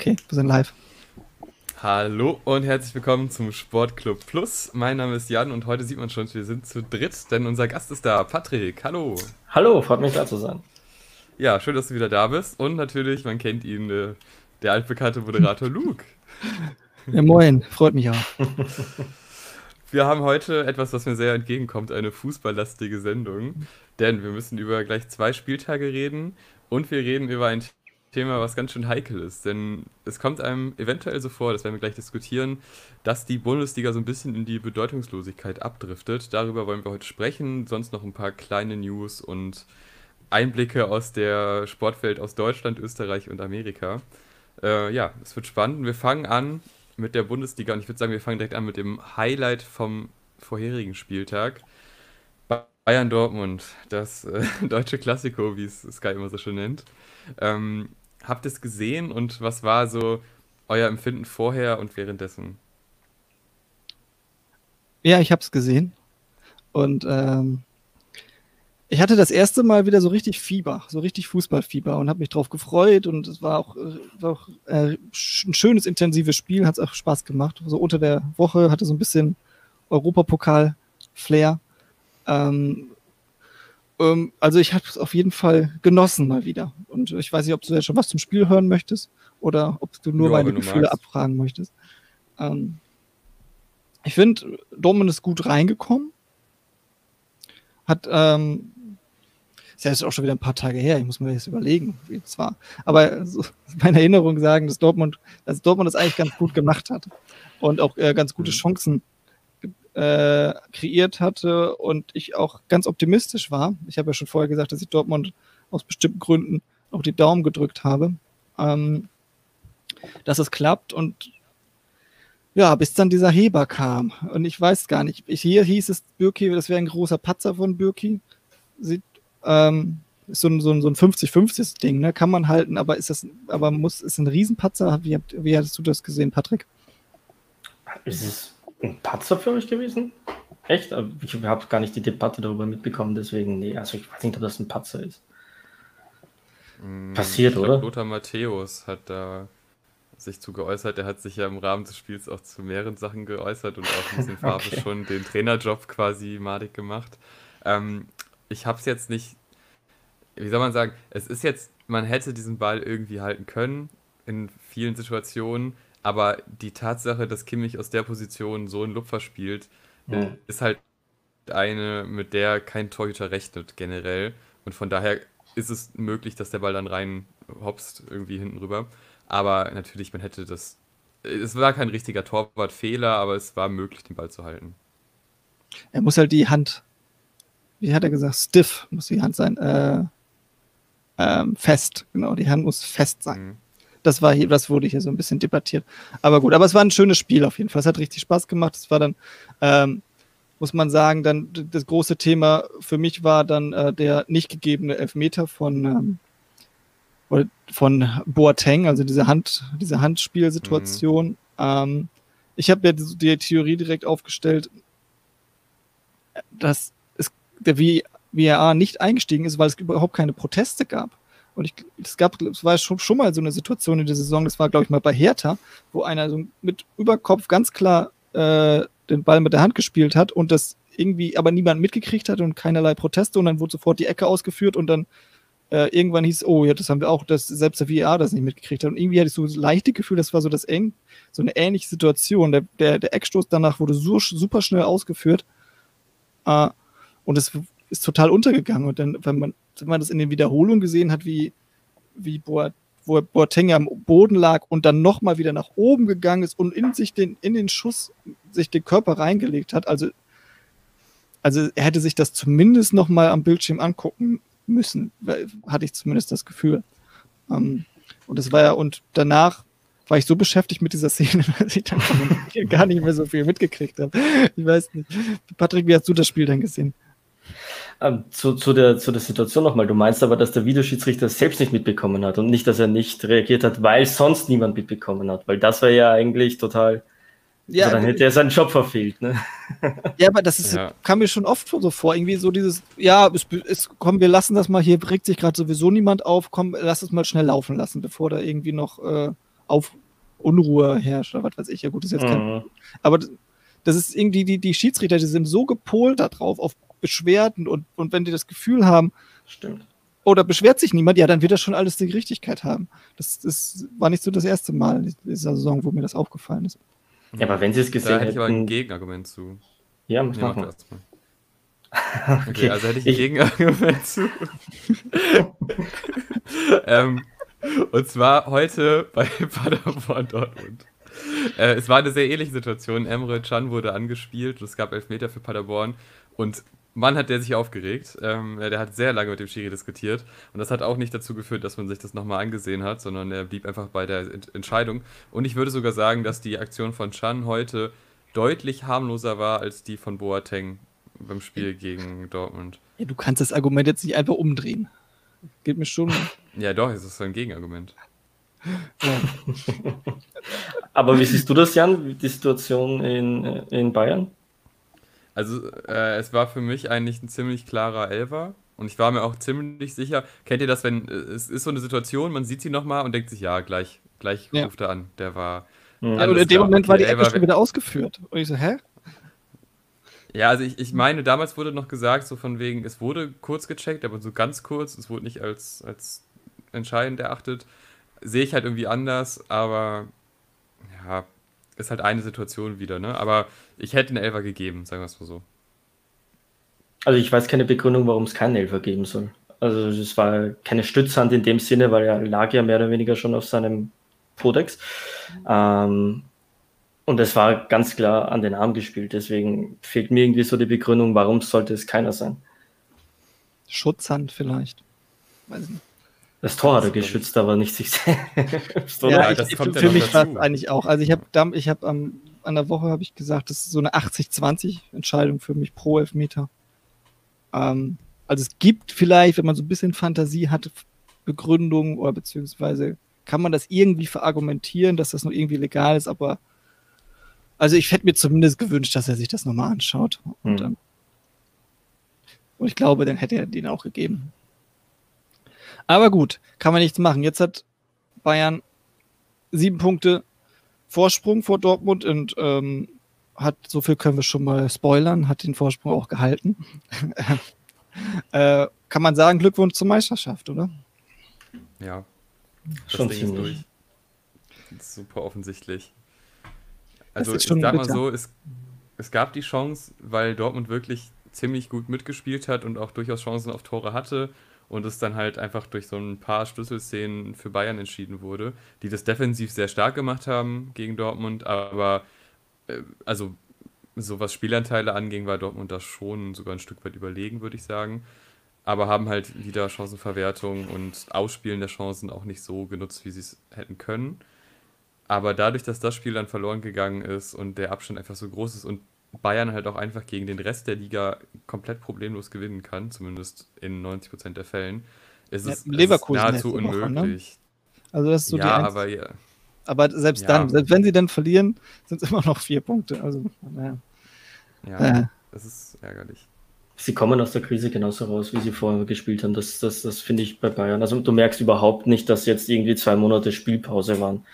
Okay, wir sind live. Hallo und herzlich willkommen zum Sportclub Plus. Mein Name ist Jan und heute sieht man schon, wir sind zu dritt, denn unser Gast ist da, Patrick. Hallo. Hallo, freut mich da zu sein. Ja, schön, dass du wieder da bist und natürlich, man kennt ihn, äh, der altbekannte Moderator Luke. Ja, moin, freut mich auch. Wir haben heute etwas, was mir sehr entgegenkommt, eine fußballlastige Sendung, denn wir müssen über gleich zwei Spieltage reden und wir reden über ein Thema, was ganz schön heikel ist, denn es kommt einem eventuell so vor, das werden wir gleich diskutieren, dass die Bundesliga so ein bisschen in die Bedeutungslosigkeit abdriftet. Darüber wollen wir heute sprechen, sonst noch ein paar kleine News und Einblicke aus der Sportwelt aus Deutschland, Österreich und Amerika. Äh, ja, es wird spannend. Wir fangen an mit der Bundesliga und ich würde sagen, wir fangen direkt an mit dem Highlight vom vorherigen Spieltag. Bayern Dortmund, das äh, deutsche Klassiko, wie es Sky immer so schön nennt. Ähm, habt ihr es gesehen und was war so euer Empfinden vorher und währenddessen? Ja, ich habe es gesehen. Und ähm, ich hatte das erste Mal wieder so richtig Fieber, so richtig Fußballfieber und habe mich drauf gefreut und es war auch, äh, war auch äh, ein schönes, intensives Spiel, hat es auch Spaß gemacht. So unter der Woche hatte so ein bisschen Europapokal-Flair. Ähm, ähm, also ich habe es auf jeden Fall genossen mal wieder. Und ich weiß nicht, ob du jetzt schon was zum Spiel hören möchtest oder ob du nur ja, meine Gefühle magst. abfragen möchtest. Ähm, ich finde, Dortmund ist gut reingekommen. Hat ähm, ist ja jetzt auch schon wieder ein paar Tage her, ich muss mir jetzt überlegen, wie es war. Aber so, meine Erinnerung sagen, dass Dortmund, dass Dortmund das eigentlich ganz gut gemacht hat und auch äh, ganz gute mhm. Chancen äh, kreiert hatte und ich auch ganz optimistisch war. Ich habe ja schon vorher gesagt, dass ich Dortmund aus bestimmten Gründen auch die Daumen gedrückt habe, ähm, dass es klappt und ja, bis dann dieser Heber kam. Und ich weiß gar nicht. Hier hieß es, Birki, das wäre ein großer Patzer von Birki. Sieht ähm, ist so ein, so ein, so ein 50-50-Ding, ne? Kann man halten, aber ist das, aber muss, ist ein Riesenpatzer? Wie, wie hattest du das gesehen, Patrick? Ist es ein Patzer für euch gewesen? Echt? Ich habe gar nicht die Debatte darüber mitbekommen, deswegen, nee, also ich weiß nicht, ob das ein Patzer ist. Hm, Passiert, glaub, oder? Lothar Matthäus hat da sich zu geäußert. Er hat sich ja im Rahmen des Spiels auch zu mehreren Sachen geäußert und auch ein bisschen Farbe okay. schon den Trainerjob quasi madig gemacht. Ähm, ich habe es jetzt nicht, wie soll man sagen, es ist jetzt, man hätte diesen Ball irgendwie halten können in vielen Situationen, aber die Tatsache, dass Kimmich aus der Position so einen Lupfer spielt, mhm. ist halt eine, mit der kein Torhüter rechnet generell. Und von daher ist es möglich, dass der Ball dann rein hopst irgendwie hinten rüber. Aber natürlich, man hätte das. Es war kein richtiger Torwartfehler, aber es war möglich, den Ball zu halten. Er muss halt die Hand wie hat er gesagt, stiff muss die Hand sein, äh, ähm, fest, genau, die Hand muss fest sein. Mhm. Das war hier, das wurde hier so ein bisschen debattiert. Aber gut, aber es war ein schönes Spiel auf jeden Fall. Es hat richtig Spaß gemacht. Es war dann, ähm, muss man sagen, dann das große Thema für mich war dann äh, der nicht gegebene Elfmeter von, ähm, von Boateng, also diese Hand, diese Handspielsituation. Mhm. Ähm, ich habe ja die, die Theorie direkt aufgestellt, dass der VAR nicht eingestiegen ist, weil es überhaupt keine Proteste gab. Und ich, es gab, es war schon, schon mal so eine Situation in der Saison, das war, glaube ich, mal bei Hertha, wo einer so mit Überkopf ganz klar äh, den Ball mit der Hand gespielt hat und das irgendwie aber niemand mitgekriegt hat und keinerlei Proteste und dann wurde sofort die Ecke ausgeführt und dann äh, irgendwann hieß, oh ja, das haben wir auch, dass selbst der VAR das nicht mitgekriegt hat. Und irgendwie hatte ich so das leichte Gefühl, das war so das eng, so eine ähnliche Situation. Der, der, der Eckstoß danach wurde so, super schnell ausgeführt. Äh, und es ist total untergegangen. Und dann, wenn man, wenn man das in den Wiederholungen gesehen hat, wie, wie Boat, wo Boateng am Boden lag und dann nochmal wieder nach oben gegangen ist und in sich den, in den Schuss sich den Körper reingelegt hat, also, also er hätte sich das zumindest nochmal am Bildschirm angucken müssen, hatte ich zumindest das Gefühl. Ähm, und das war ja, und danach war ich so beschäftigt mit dieser Szene, dass ich dann gar nicht mehr so viel mitgekriegt habe. Ich weiß nicht. Patrick, wie hast du das Spiel dann gesehen? Ähm, zu, zu, der, zu der Situation nochmal. Du meinst aber, dass der Videoschiedsrichter selbst nicht mitbekommen hat und nicht, dass er nicht reagiert hat, weil sonst niemand mitbekommen hat. Weil das wäre ja eigentlich total. Ja, also dann hätte er seinen Job verfehlt. Ne? Ja, aber das ist, ja. kam mir schon oft so vor. Irgendwie so dieses, ja, es, es, komm, wir lassen das mal, hier regt sich gerade sowieso niemand auf, komm, lass es mal schnell laufen lassen, bevor da irgendwie noch äh, auf Unruhe herrscht oder was weiß ich. Ja gut, das ist jetzt kein. Mhm. Aber das ist irgendwie, die, die Schiedsrichter, die sind so gepolt darauf, auf Beschwerden und, und wenn die das Gefühl haben, Stimmt. oder beschwert sich niemand, ja, dann wird das schon alles die Richtigkeit haben. Das, das war nicht so das erste Mal in dieser Saison, wo mir das aufgefallen ist. Ja, aber wenn sie es Da gesehen hätte ich aber ein. Gegenargument zu. Ja, mach mach du mal. erst mal. Okay, Okay. also hätte ich ein Gegenargument zu. ähm, und zwar heute bei Paderborn Dortmund. Äh, es war eine sehr ähnliche Situation. Emre Can wurde angespielt und es gab Elfmeter für Paderborn. Und Mann hat der sich aufgeregt. Ähm, der hat sehr lange mit dem Schiri diskutiert. Und das hat auch nicht dazu geführt, dass man sich das nochmal angesehen hat, sondern er blieb einfach bei der Ent Entscheidung. Und ich würde sogar sagen, dass die Aktion von Can heute deutlich harmloser war als die von Boateng beim Spiel gegen Dortmund. Ja, du kannst das Argument jetzt nicht einfach umdrehen. Geht mir schon. Ja, doch, es ist so ein Gegenargument. ja. Aber wie siehst du das, Jan, die Situation in, in Bayern? Also, äh, es war für mich eigentlich ein ziemlich klarer Elfer. Und ich war mir auch ziemlich sicher. Kennt ihr das, wenn äh, es ist so eine Situation, man sieht sie nochmal und denkt sich, ja, gleich, gleich Ja. ruft er an. Der war. Mhm. Ja, und in dem Moment war die Elfer- schon wieder ausgeführt. Und ich so, hä? Ja, also ich, ich meine, damals wurde noch gesagt, so von wegen, es wurde kurz gecheckt, aber so ganz kurz, es wurde nicht als, als entscheidend erachtet. Sehe ich halt irgendwie anders, aber ja, ist halt eine Situation wieder, ne? Aber ich hätte einen Elfer gegeben, sagen wir es mal so. Also ich weiß keine Begründung, warum es keinen Elfer geben soll. Also es war keine Stützhand in dem Sinne, weil er lag ja mehr oder weniger schon auf seinem Podex. Ähm, und es war ganz klar an den Arm gespielt. Deswegen fehlt mir irgendwie so die Begründung, warum sollte es keiner sein. Schutzhand vielleicht. Weiß ich nicht. Das Tor hat er geschützt, aber nicht sich selbst. Ja, ich, kommt für, mich war es eigentlich auch. Also ich habe ich hab am an der Woche habe ich gesagt, das ist so eine 80-20 Entscheidung für mich pro Elfmeter. Ähm, also es gibt vielleicht, wenn man so ein bisschen Fantasie hat, Begründungen oder beziehungsweise kann man das irgendwie verargumentieren, dass das noch irgendwie legal ist, aber also ich hätte mir zumindest gewünscht, dass er sich das nochmal anschaut. Und, Hm. ähm, und ich glaube, dann hätte er den auch gegeben. Aber gut, kann man nichts machen. Jetzt hat Bayern sieben Punkte Vorsprung vor Dortmund und ähm, hat, so viel können wir schon mal spoilern, hat den Vorsprung auch gehalten. äh, kann man sagen, Glückwunsch zur Meisterschaft, oder? Ja. Das Schon Ding ist ziemlich. durch. Ist super offensichtlich. Also ich sag mal bitter. so, es, es gab die Chance, weil Dortmund wirklich ziemlich gut mitgespielt hat und auch durchaus Chancen auf Tore hatte und es dann halt einfach durch so ein paar Schlüsselszenen für Bayern entschieden wurde, die das defensiv sehr stark gemacht haben gegen Dortmund, aber äh, also so was Spielanteile anging, war Dortmund da schon sogar ein Stück weit überlegen, würde ich sagen. Aber haben halt wieder Chancenverwertung und Ausspielen der Chancen auch nicht so genutzt, wie sie es hätten können. Aber dadurch, dass das Spiel dann verloren gegangen ist und der Abstand einfach so groß ist und Bayern halt auch einfach gegen den Rest der Liga komplett problemlos gewinnen kann, zumindest in 90% der Fällen, ist Ja, es, Leverkusen ist nahezu ne? unmöglich. Also das ist so die ja, Einz- aber ja, aber selbst Ja. dann, selbst wenn sie dann verlieren, sind es immer noch vier Punkte. Also, naja. ja Äh. das ist ärgerlich. Sie kommen aus der Krise genauso raus, wie sie vorher gespielt haben. Das, das, das finde ich bei Bayern. Also du merkst überhaupt nicht, dass jetzt irgendwie zwei Monate Spielpause waren.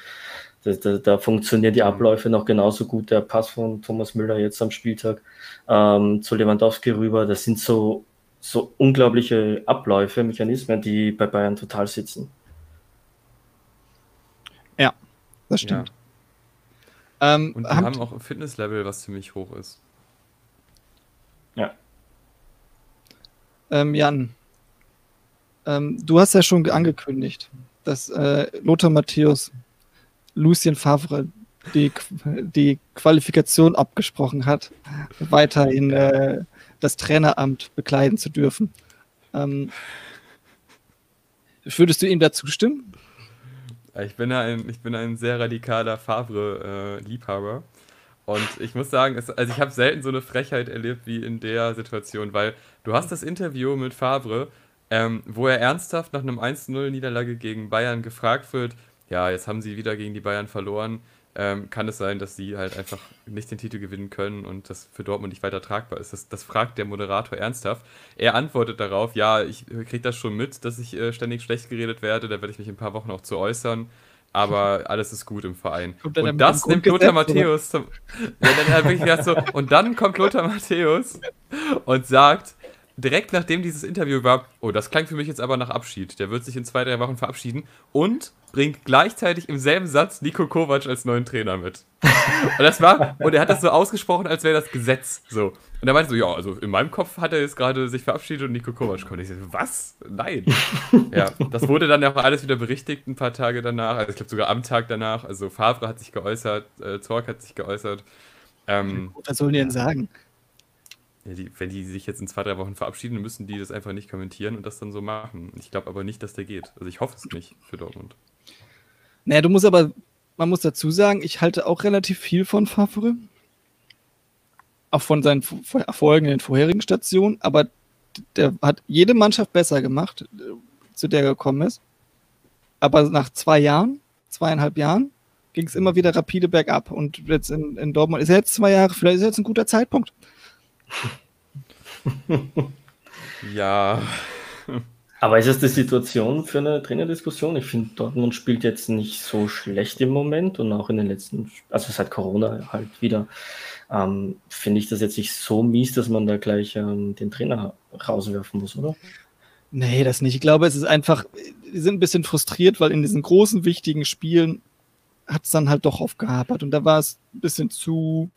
Da, da, da funktionieren die Abläufe noch genauso gut. Der Pass von Thomas Müller jetzt am Spieltag ähm, zu Lewandowski rüber, das sind so, so unglaubliche Abläufe, Mechanismen, die bei Bayern total sitzen. Das Ja. stimmt. Ähm, Und die habt- haben auch ein Fitnesslevel, was ziemlich hoch ist. ähm, Jan, ähm, du hast ja schon angekündigt, dass äh, Lothar Matthäus Lucien Favre die, die Qualifikation abgesprochen hat, weiterhin äh, das Traineramt bekleiden zu dürfen. Ähm, würdest du ihm dazu stimmen? Ich bin ein, ich bin ein sehr radikaler Favre-Liebhaber. und ich muss sagen, es, also ich habe selten so eine Frechheit erlebt wie in der Situation, weil du hast das Interview mit Favre, ähm, wo er ernsthaft nach einem 1-0-Niederlage gegen Bayern gefragt wird, ja, jetzt haben sie wieder gegen die Bayern verloren, ähm, kann es sein, dass sie halt einfach nicht den Titel gewinnen können und das für Dortmund nicht weiter tragbar ist. Das, das fragt der Moderator ernsthaft. Er antwortet darauf, ja, ich kriege das schon mit, dass ich äh, ständig schlecht geredet werde, da werde ich mich in ein paar Wochen auch zu äußern. aber alles ist gut im Verein. Und das nimmt Lothar Matthäus zum. Ja, dann wirklich so, und dann kommt Lothar Matthäus und sagt, direkt nachdem dieses Interview war, oh, das klingt für mich jetzt aber nach Abschied. Der wird sich in zwei, drei Wochen verabschieden und bringt gleichzeitig im selben Satz Nico Kovac als neuen Trainer mit. Und das war, und er hat das so ausgesprochen, als wäre das Gesetz. So. Und er meinte so, ja, also in meinem Kopf hat er jetzt gerade sich verabschiedet und Nico Kovac kommt. Ich so, was? Nein. ja, das wurde dann auch alles wieder berichtigt ein paar Tage danach. Also ich glaube sogar am Tag danach. Also Favre hat sich geäußert, äh, Zorc hat sich geäußert. Ähm, was sollen die denn sagen? Ja, die, wenn die sich jetzt in zwei, drei Wochen verabschieden, müssen die das einfach nicht kommentieren und das dann so machen. Ich glaube aber nicht, dass der geht. Also ich hoffe es nicht für Dortmund. Naja, du musst aber, man muss dazu sagen, ich halte auch relativ viel von Favre. Auch von seinen Erfolgen in den vorherigen Stationen, aber der hat jede Mannschaft besser gemacht, zu der er gekommen ist. Aber nach zwei Jahren, zweieinhalb Jahren, ging es immer wieder rapide bergab. Und jetzt in, in Dortmund ist er jetzt zwei Jahre, vielleicht ist er jetzt ein guter Zeitpunkt. ja. Aber ist es die Situation für eine Trainerdiskussion? Ich finde, Dortmund spielt jetzt nicht so schlecht im Moment und auch in den letzten, also seit Corona halt wieder, ähm, finde ich das jetzt nicht so mies, dass man da gleich ähm, den Trainer rauswerfen muss, oder? Nee, das nicht. Ich glaube, es ist einfach, die sind ein bisschen frustriert, weil in diesen großen, wichtigen Spielen hat es dann halt doch aufgehapert und da war es ein bisschen zu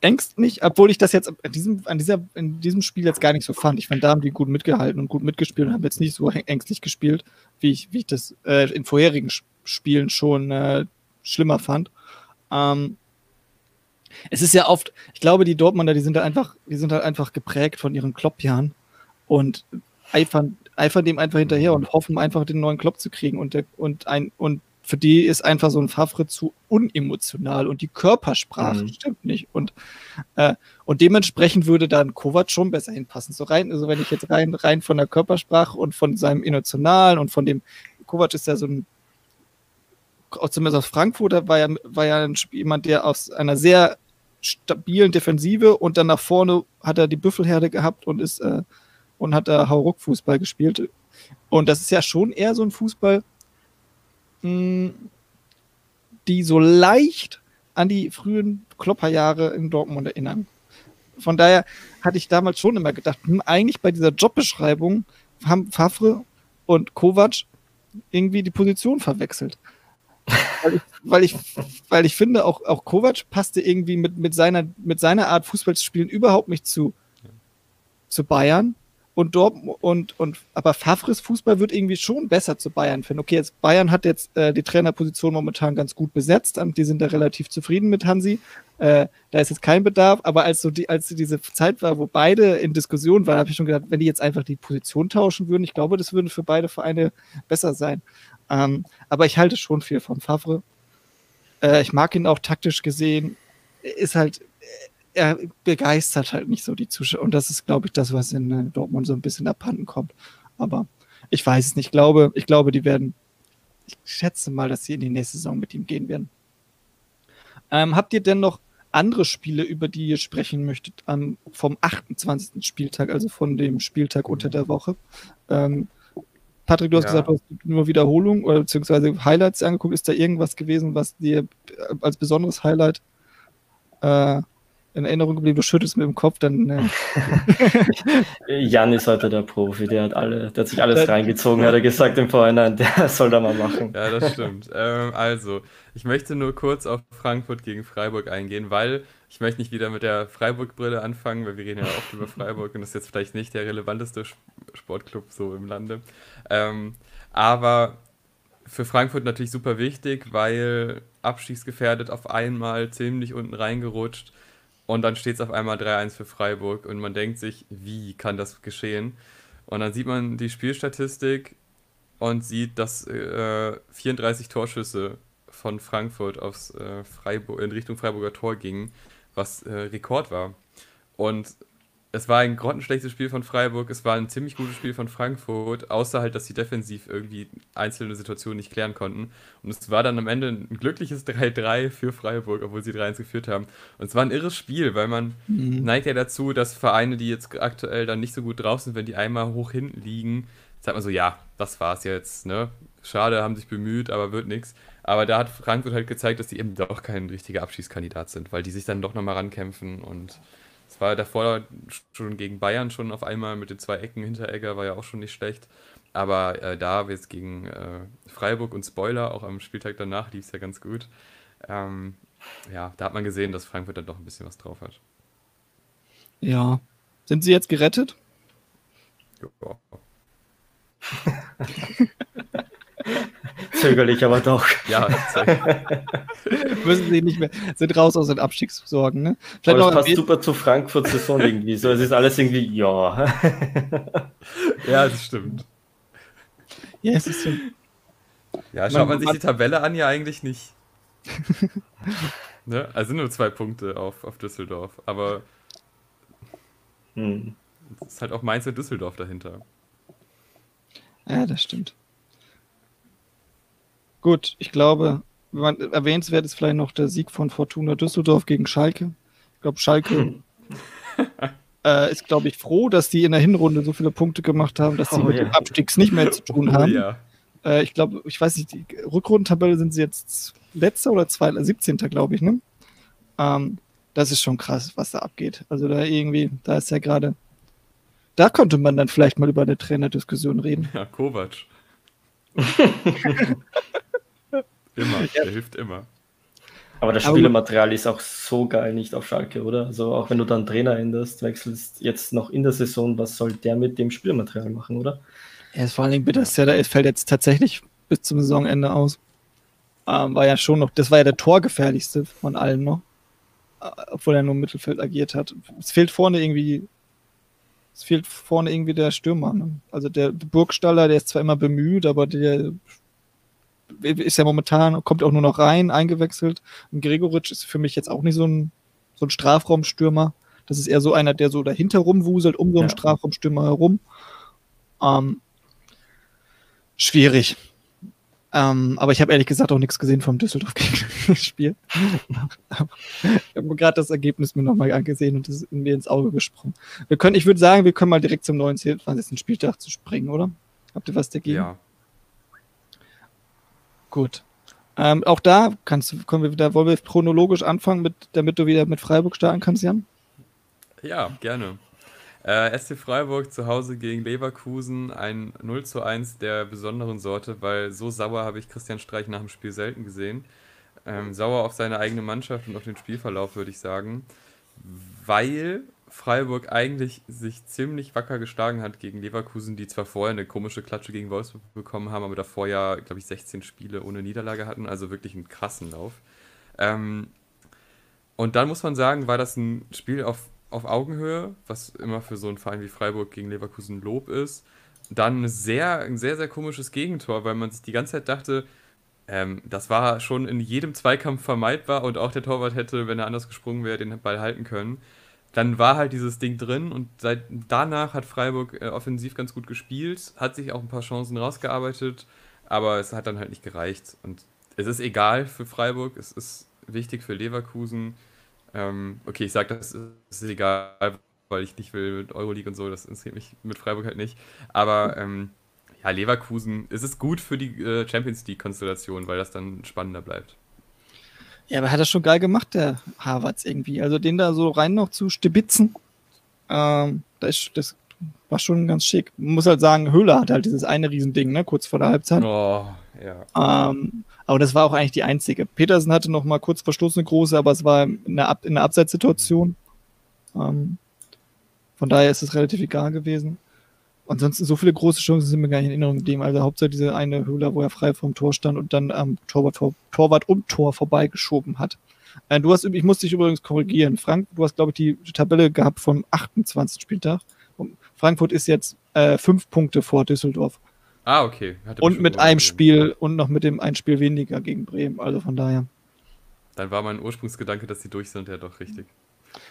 ängstlich, obwohl ich das jetzt an diesem, an dieser, in diesem Spiel jetzt gar nicht so fand. Ich fand, da haben die gut mitgehalten und gut mitgespielt und haben jetzt nicht so ängstlich gespielt, wie ich, wie ich das äh, in vorherigen Spielen schon äh, schlimmer fand. Ähm, es ist ja oft, ich glaube, die Dortmunder, die sind halt einfach, die sind halt einfach geprägt von ihren Kloppjahren und eifern, eifern dem einfach hinterher und hoffen einfach den neuen Klopp zu kriegen und, der, und ein, und für die ist einfach so ein Favre zu unemotional und die Körpersprache mhm. stimmt nicht. Und, äh, und dementsprechend würde dann Kovac schon besser hinpassen. So rein, also wenn ich jetzt rein, rein von der Körpersprache und von seinem Emotionalen und von dem, Kovac ist ja so ein, zumindest aus Frankfurt, war ja, war ja jemand, der aus einer sehr stabilen Defensive und dann nach vorne hat er die Büffelherde gehabt und ist äh, und hat da Hauruck-Fußball gespielt. Und das ist ja schon eher so ein Fußball, die so leicht an die frühen Klopperjahre in Dortmund erinnern. Von daher hatte ich damals schon immer gedacht, hm, eigentlich bei dieser Jobbeschreibung haben Favre und Kovac irgendwie die Position verwechselt. weil, ich, weil, ich, weil ich finde, auch, auch Kovac passte irgendwie mit, mit, seiner, mit seiner Art Fußball zu spielen überhaupt nicht zu, zu Bayern und Dortmund und, und aber Favres Fußball wird irgendwie schon besser zu Bayern finden. Okay, jetzt Bayern hat jetzt äh, die Trainerposition momentan ganz gut besetzt, und die sind da relativ zufrieden mit Hansi. Äh, da ist jetzt kein Bedarf, aber als so die, als diese Zeit war, wo beide in Diskussion waren, habe ich schon gedacht, wenn die jetzt einfach die Position tauschen würden, ich glaube, das würde für beide Vereine besser sein. Ähm, aber ich halte schon viel von Favre. Äh, ich mag ihn auch taktisch gesehen. Ist halt er begeistert halt nicht so die Zuschauer. Und das ist, glaube ich, das, was in äh, Dortmund so ein bisschen abhanden kommt. Aber ich weiß es nicht. Ich glaube, ich glaube, die werden, ich schätze mal, dass sie in die nächste Saison mit ihm gehen werden. Ähm, habt ihr denn noch andere Spiele, über die ihr sprechen möchtet, am, vom 28. Spieltag, also von dem Spieltag unter der Woche? Ähm, Patrick, du hast ja. gesagt, du hast nur Wiederholung oder beziehungsweise Highlights angeguckt. Ist da irgendwas gewesen, was dir als besonderes Highlight äh, in Erinnerung geblieben, du schüttelst mit dem Kopf, dann. Äh. Jan ist heute der Profi, der hat alle, der hat sich alles reingezogen, hat er gesagt im Vorhinein, der soll da mal machen. Ja, das stimmt. ähm, also, ich möchte nur kurz auf Frankfurt gegen Freiburg eingehen, weil ich möchte nicht wieder mit der Freiburg-Brille anfangen, weil wir reden ja oft über Freiburg und das ist jetzt vielleicht nicht der relevanteste Sportclub so im Lande. Ähm, aber für Frankfurt natürlich super wichtig, weil abschießgefährdet auf einmal ziemlich unten reingerutscht und dann steht es auf einmal 3-1 für Freiburg und man denkt sich, wie kann das geschehen? Und dann sieht man die Spielstatistik und sieht, dass äh, 34 Torschüsse von Frankfurt aufs, äh, Freiburg, in Richtung Freiburger Tor gingen, was äh, Rekord war. Und es war ein grottenschlechtes Spiel von Freiburg, es war ein ziemlich gutes Spiel von Frankfurt, außer halt, dass sie defensiv irgendwie einzelne Situationen nicht klären konnten. Und es war dann am Ende ein glückliches 3-3 für Freiburg, obwohl sie 3-1 geführt haben. Und es war ein irres Spiel, weil man mhm. neigt ja dazu, dass Vereine, die jetzt aktuell dann nicht so gut drauf sind, wenn die einmal hoch hinten liegen, sagt man so, ja, das war's jetzt, ne? schade, haben sich bemüht, aber wird nichts. Aber da hat Frankfurt halt gezeigt, dass die eben doch kein richtiger Abschießkandidat sind, weil die sich dann doch nochmal rankämpfen und war davor schon gegen Bayern schon auf einmal mit den zwei Ecken hinter Egger, war ja auch schon nicht schlecht. Aber äh, da jetzt gegen äh, Freiburg und Spoiler, auch am Spieltag danach lief es ja ganz gut. Ähm, ja, da hat man gesehen, dass Frankfurt dann doch ein bisschen was drauf hat. Ja. Sind sie jetzt gerettet? Ja. Zögerlich, aber doch. Ja, müssen sie nicht mehr, sind raus aus den Abstiegssorgen. Ne? Vielleicht aber das passt super zu Frankfurt Saison irgendwie. So, es ist alles irgendwie, ja. ja, das stimmt. Ja, es ist so. Ja, schaut man, man sich die Tabelle an, ja eigentlich nicht. ne? Also nur zwei Punkte auf, auf Düsseldorf, aber hm. es ist halt auch Mainz und Düsseldorf dahinter. Ja, das stimmt. Gut, ich glaube, man, erwähnenswert ist vielleicht noch der Sieg von Fortuna Düsseldorf gegen Schalke. Ich glaube, Schalke äh, ist, glaube ich, froh, dass die in der Hinrunde so viele Punkte gemacht haben, dass sie oh, mit ja. dem Abstiegs nicht mehr zu tun oh haben. Oh, ja. äh, ich glaube, ich weiß nicht, die Rückrundentabelle sind sie jetzt letzter oder zweiter, 17. glaube ich, ne? Ähm, das ist schon krass, was da abgeht. Also da irgendwie, da ist ja gerade, da könnte man dann vielleicht mal über eine Trainerdiskussion reden. Ja, Kovac. immer, ja. der hilft immer. Aber das Spielematerial ist auch so geil nicht auf Schalke, oder? Also auch wenn du dann Trainer änderst, wechselst jetzt noch in der Saison, was soll der mit dem Spielmaterial machen, oder? Ja, ist vor allen Dingen bitter, ja, es fällt jetzt tatsächlich bis zum Saisonende aus. Ähm, war ja schon noch, das war ja der torgefährlichste von allen noch. Äh, obwohl er nur im Mittelfeld agiert hat. Es fehlt vorne irgendwie, es fehlt vorne irgendwie der Stürmer. Ne? Also der Burgstaller, der ist zwar immer bemüht, aber der ist ja momentan, kommt auch nur noch rein, eingewechselt. Und Gregoritsch ist für mich jetzt auch nicht so ein, so ein Strafraumstürmer. Das ist eher so einer, der so dahinter rumwuselt, um so einen ja. Strafraumstürmer herum. Ähm, schwierig. Ähm, aber ich habe ehrlich gesagt auch nichts gesehen vom Düsseldorf-Spiel. ich habe gerade das Ergebnis mir nochmal angesehen und das ist mir ins Auge gesprungen. Wir können, ich würde sagen, wir können mal direkt zum 19. 20. Spieltag zu springen, oder? Habt ihr was dagegen? Ja. Gut. Ähm, auch da kannst können wir wieder, wollen wir chronologisch anfangen, mit, damit du wieder mit Freiburg starten kannst, Jan? Ja, gerne. Äh, SC Freiburg zu Hause gegen Leverkusen, ein 0 zu 1 der besonderen Sorte, weil so sauer habe ich Christian Streich nach dem Spiel selten gesehen. Ähm, sauer auf seine eigene Mannschaft und auf den Spielverlauf, würde ich sagen. Weil Freiburg eigentlich sich ziemlich wacker geschlagen hat gegen Leverkusen, die zwar vorher eine komische Klatsche gegen Wolfsburg bekommen haben, aber davor ja, glaube ich, 16 Spiele ohne Niederlage hatten, also wirklich einen krassen Lauf. Ähm, und dann muss man sagen, war das ein Spiel auf, auf Augenhöhe, was immer für so einen Verein wie Freiburg gegen Leverkusen Lob ist. Dann sehr, ein sehr, sehr komisches Gegentor, weil man sich die ganze Zeit dachte, ähm, das war schon in jedem Zweikampf vermeidbar und auch der Torwart hätte, wenn er anders gesprungen wäre, den Ball halten können dann war halt dieses Ding drin und seit danach hat Freiburg äh, offensiv ganz gut gespielt, hat sich auch ein paar Chancen rausgearbeitet, aber es hat dann halt nicht gereicht. Und es ist egal für Freiburg, es ist wichtig für Leverkusen. Ähm, okay, ich sage, das ist egal, weil ich nicht will mit Euroleague und so, das interessiert mich mit Freiburg halt nicht. Aber ähm, ja, Leverkusen, es ist gut für die äh, Champions League-Konstellation, weil das dann spannender bleibt. Ja, aber hat er schon geil gemacht, der Harvards irgendwie. Also den da so rein noch zu stibitzen, ähm, das, das war schon ganz schick. Man muss halt sagen, Höhler hat halt dieses eine Riesending, ne, kurz vor der Halbzeit. Oh, ja. Ähm, aber das war auch eigentlich die einzige. Petersen hatte noch mal kurz verstoßen eine große, aber es war in einer, Ab in einer Abseitssituation. Ähm, von daher ist es relativ egal gewesen. Ansonsten so viele große Chancen sind mir gar nicht in Erinnerung geblieben. Also hauptsächlich diese eine Höhler, wo er frei vom Tor stand und dann am Torwart, Torwart um Tor vorbeigeschoben hat. Äh, du hast, ich muss dich übrigens korrigieren. Frank, du hast, glaube ich, die Tabelle gehabt vom 28. Spieltag. Frankfurt ist jetzt äh, fünf Punkte vor Düsseldorf. Ah, okay. und mit einem Spiel und noch mit dem ein Spiel weniger gegen Bremen. Also von daher. Dann war mein Ursprungsgedanke, dass die durch sind, ja doch richtig.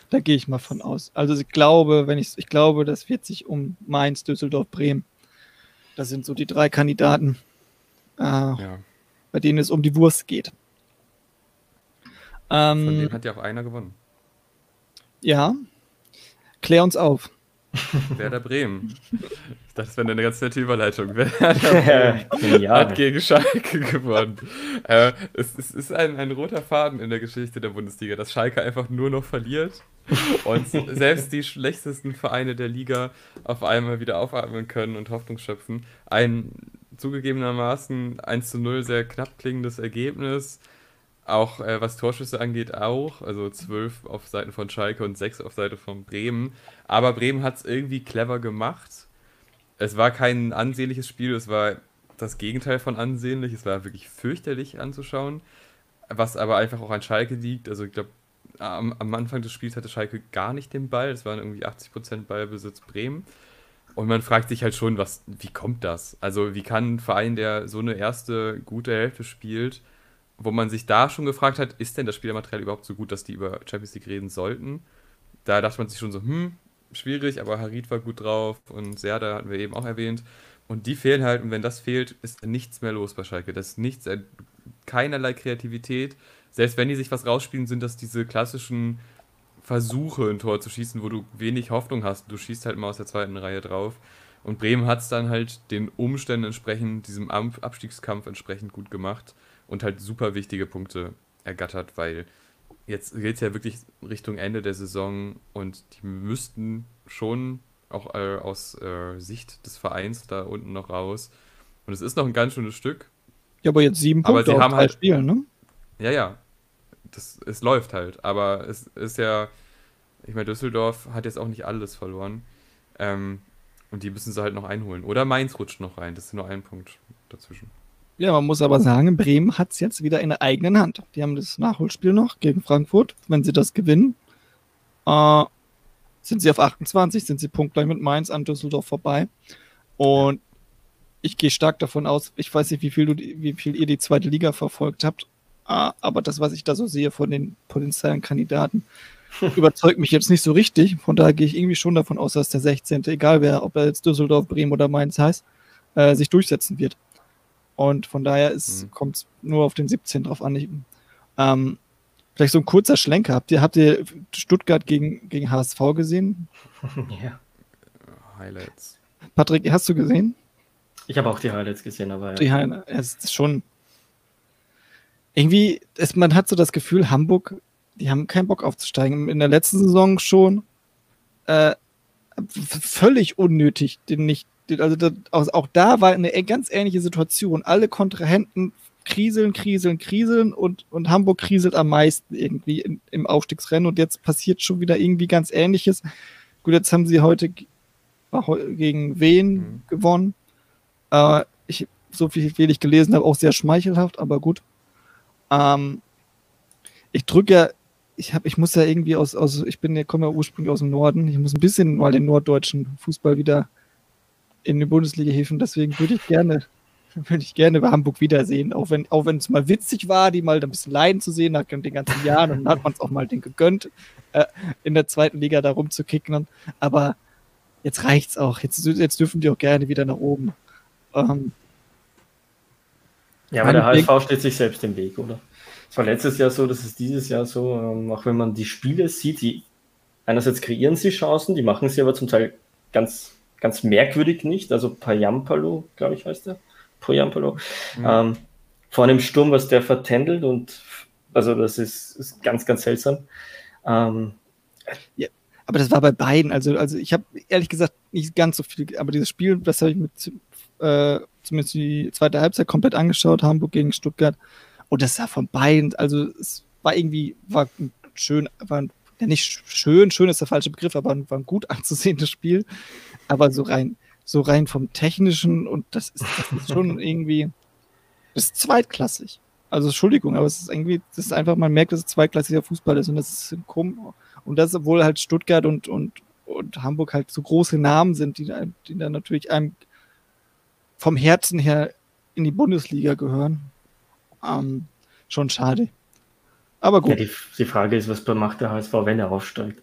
Da gehe ich mal von aus. Also ich glaube, wenn ich, ich glaube, das wird sich um Mainz, Düsseldorf, Bremen. Das sind so die drei Kandidaten, äh, ja. bei denen es um die Wurst geht. Ähm, Von denen hat ja auch einer gewonnen. Ja. Klär uns auf. Werder Bremen. Ich dachte, das wäre eine ganz nette Überleitung. Werder Bremen hat gegen Schalke gewonnen. Äh, es, es, ist ein, ein roter Faden in der Geschichte der Bundesliga, dass Schalke einfach nur noch verliert und selbst die schlechtesten Vereine der Liga auf einmal wieder aufatmen können und Hoffnung schöpfen. Ein zugegebenermaßen 1 zu 0 sehr knapp klingendes Ergebnis. Auch äh, was Torschüsse angeht, auch. Also 12 auf Seiten von Schalke und 6 auf Seite von Bremen. Aber Bremen hat es irgendwie clever gemacht. Es war kein ansehnliches Spiel, es war das Gegenteil von ansehnlich. Es war wirklich fürchterlich anzuschauen. Was aber einfach auch an Schalke liegt. Also ich glaube, am, am, Anfang des Spiels hatte Schalke gar nicht den Ball. Es waren irgendwie 80% Ballbesitz Bremen. Und man fragt sich halt schon, was, wie kommt das? Also, wie kann ein Verein, der so eine erste gute Hälfte spielt, wo man sich da schon gefragt hat, ist denn das Spielermaterial überhaupt so gut, dass die über Champions League reden sollten? Da dachte man sich schon so, hm, schwierig, aber Harit war gut drauf und Serda hatten wir eben auch erwähnt. Und die fehlen halt, und wenn das fehlt, ist nichts mehr los bei Schalke. Das ist nichts, äh, keinerlei Kreativität. Selbst wenn die sich was rausspielen, sind das diese klassischen Versuche, ein Tor zu schießen, wo du wenig Hoffnung hast. Du schießt halt mal aus der zweiten Reihe drauf. Und Bremen hat es dann halt den Umständen entsprechend, diesem Abstiegskampf entsprechend gut gemacht und halt super wichtige Punkte ergattert, weil jetzt geht es ja wirklich Richtung Ende der Saison und die müssten schon auch äh, aus äh, Sicht des Vereins da unten noch raus. Und es ist noch ein ganz schönes Stück. Ja, aber jetzt sieben Punkte aber sie haben halt Spielen, ne? Ja, ja. Das, es läuft halt. Aber es ist ja, ich meine, Düsseldorf hat jetzt auch nicht alles verloren. Ähm, und die müssen sie halt noch einholen. Oder Mainz rutscht noch rein. Das ist nur ein Punkt dazwischen. Ja, man muss aber sagen, Bremen hat es jetzt wieder in der eigenen Hand. Die haben das Nachholspiel noch gegen Frankfurt. Wenn sie das gewinnen, äh, sind sie auf 28, sind sie punktgleich mit Mainz an Düsseldorf vorbei. Und ich gehe stark davon aus, ich weiß nicht, wie viel, du, wie viel ihr die zweite Liga verfolgt habt, äh, aber das, was ich da so sehe von den potenziellen Kandidaten, überzeugt mich jetzt nicht so richtig. Von daher gehe ich irgendwie schon davon aus, dass der 16., egal wer, ob er jetzt Düsseldorf, Bremen oder Mainz heißt, äh, sich durchsetzen wird. Und von daher mhm. kommt es nur auf den 17 drauf an. Ich, ähm, vielleicht so ein kurzer Schlenker. Habt ihr, habt ihr Stuttgart gegen, gegen HSV gesehen? Ja. Highlights. Patrick, hast du gesehen? Ich habe auch die Highlights gesehen, aber ja. Die Highlights, es ist schon. Irgendwie, es, man hat so das Gefühl, Hamburg, die haben keinen Bock aufzusteigen. In der letzten Saison schon äh, völlig unnötig, den nicht also das, auch da war eine ganz ähnliche Situation. Alle Kontrahenten kriseln, kriseln, kriseln und, und Hamburg kriselt am meisten irgendwie in, im Aufstiegsrennen und jetzt passiert schon wieder irgendwie ganz ähnliches. Gut, jetzt haben sie heute gegen Wen mhm. gewonnen. Äh, ich, so viel, wie ich gelesen habe, auch sehr schmeichelhaft, aber gut. Ähm, ich drücke ja, ich habe, ich muss ja irgendwie aus, aus ich bin, ja, komme ja ursprünglich aus dem Norden, ich muss ein bisschen mal den norddeutschen Fußball wieder in den Bundesliga-Häfen. Deswegen würde ich gerne, würde ich gerne bei Hamburg wiedersehen. Auch wenn, auch wenn es mal witzig war, die mal ein bisschen leiden zu sehen nach den ganzen Jahren und dann hat man es auch mal den gegönnt, äh, in der zweiten Liga da rumzukicken. Aber jetzt reicht's auch. Jetzt, jetzt dürfen die auch gerne wieder nach oben. Ähm, ja, aber der HSV steht sich selbst im Weg, oder? Es war letztes Jahr so, das ist dieses Jahr so, ähm, auch wenn man die Spiele sieht, die einerseits kreieren sie Chancen, die machen sie aber zum Teil ganz ganz merkwürdig nicht. Also Payampalo, glaube ich, heißt er. Payampalo. Mhm. Ähm, vor einem Sturm, was der vertändelt und also das ist, ist ganz, ganz seltsam. Ähm, ja, aber das war bei beiden. Also, also ich habe ehrlich gesagt nicht ganz so viel, aber dieses Spiel, das habe ich mit äh, zumindest die zweite Halbzeit komplett angeschaut, Hamburg gegen Stuttgart. Und das war von beiden, also es war irgendwie, war schön, war ja nicht schön, schön ist der falsche Begriff, aber war ein gut anzusehendes Spiel aber so rein, so rein vom Technischen und das ist, das ist schon irgendwie, ist zweitklassig. Also Entschuldigung, aber es ist irgendwie, das ist einfach, man merkt, dass es zweitklassiger Fußball ist und das ist krumm. Und das, obwohl halt Stuttgart und, und, und Hamburg halt so große Namen sind, die, die dann natürlich einem vom Herzen her in die Bundesliga gehören. Ähm, schon schade. Aber gut. Ja, die, die Frage ist, was macht der HSV, wenn er aufsteigt?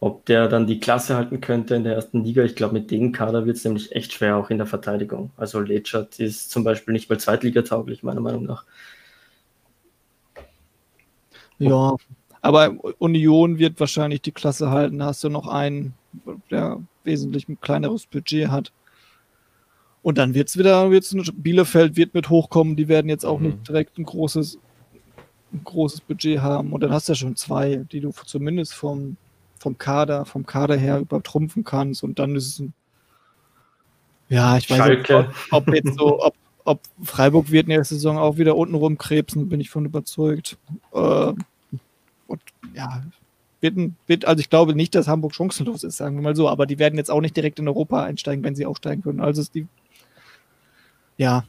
Ob der dann die Klasse halten könnte in der ersten Liga. Ich glaube, mit dem Kader wird es nämlich echt schwer, auch in der Verteidigung. Also Lechat ist zum Beispiel nicht mal zweitligatauglich, meiner Meinung nach. Ja, Aber Union wird wahrscheinlich die Klasse halten. Da hast du noch einen, der wesentlich ein kleineres Budget hat. Und dann wird es wieder, wird's, Bielefeld wird mit hochkommen, die werden jetzt auch mhm. nicht direkt ein großes, ein großes Budget haben. Und dann hast du ja schon zwei, die du zumindest vom, vom Kader, vom Kader her übertrumpfen kannst. Und dann ist es ein, ja, ich weiß nicht, ob, ob, jetzt so, ob, ob Freiburg wird nächste Saison auch wieder unten rumkrebsen, bin ich von überzeugt. Äh, und ja, wird, wird, also ich glaube nicht, dass Hamburg chancenlos ist, sagen wir mal so, aber die werden jetzt auch nicht direkt in Europa einsteigen, wenn sie aufsteigen können. Also ist die, ja.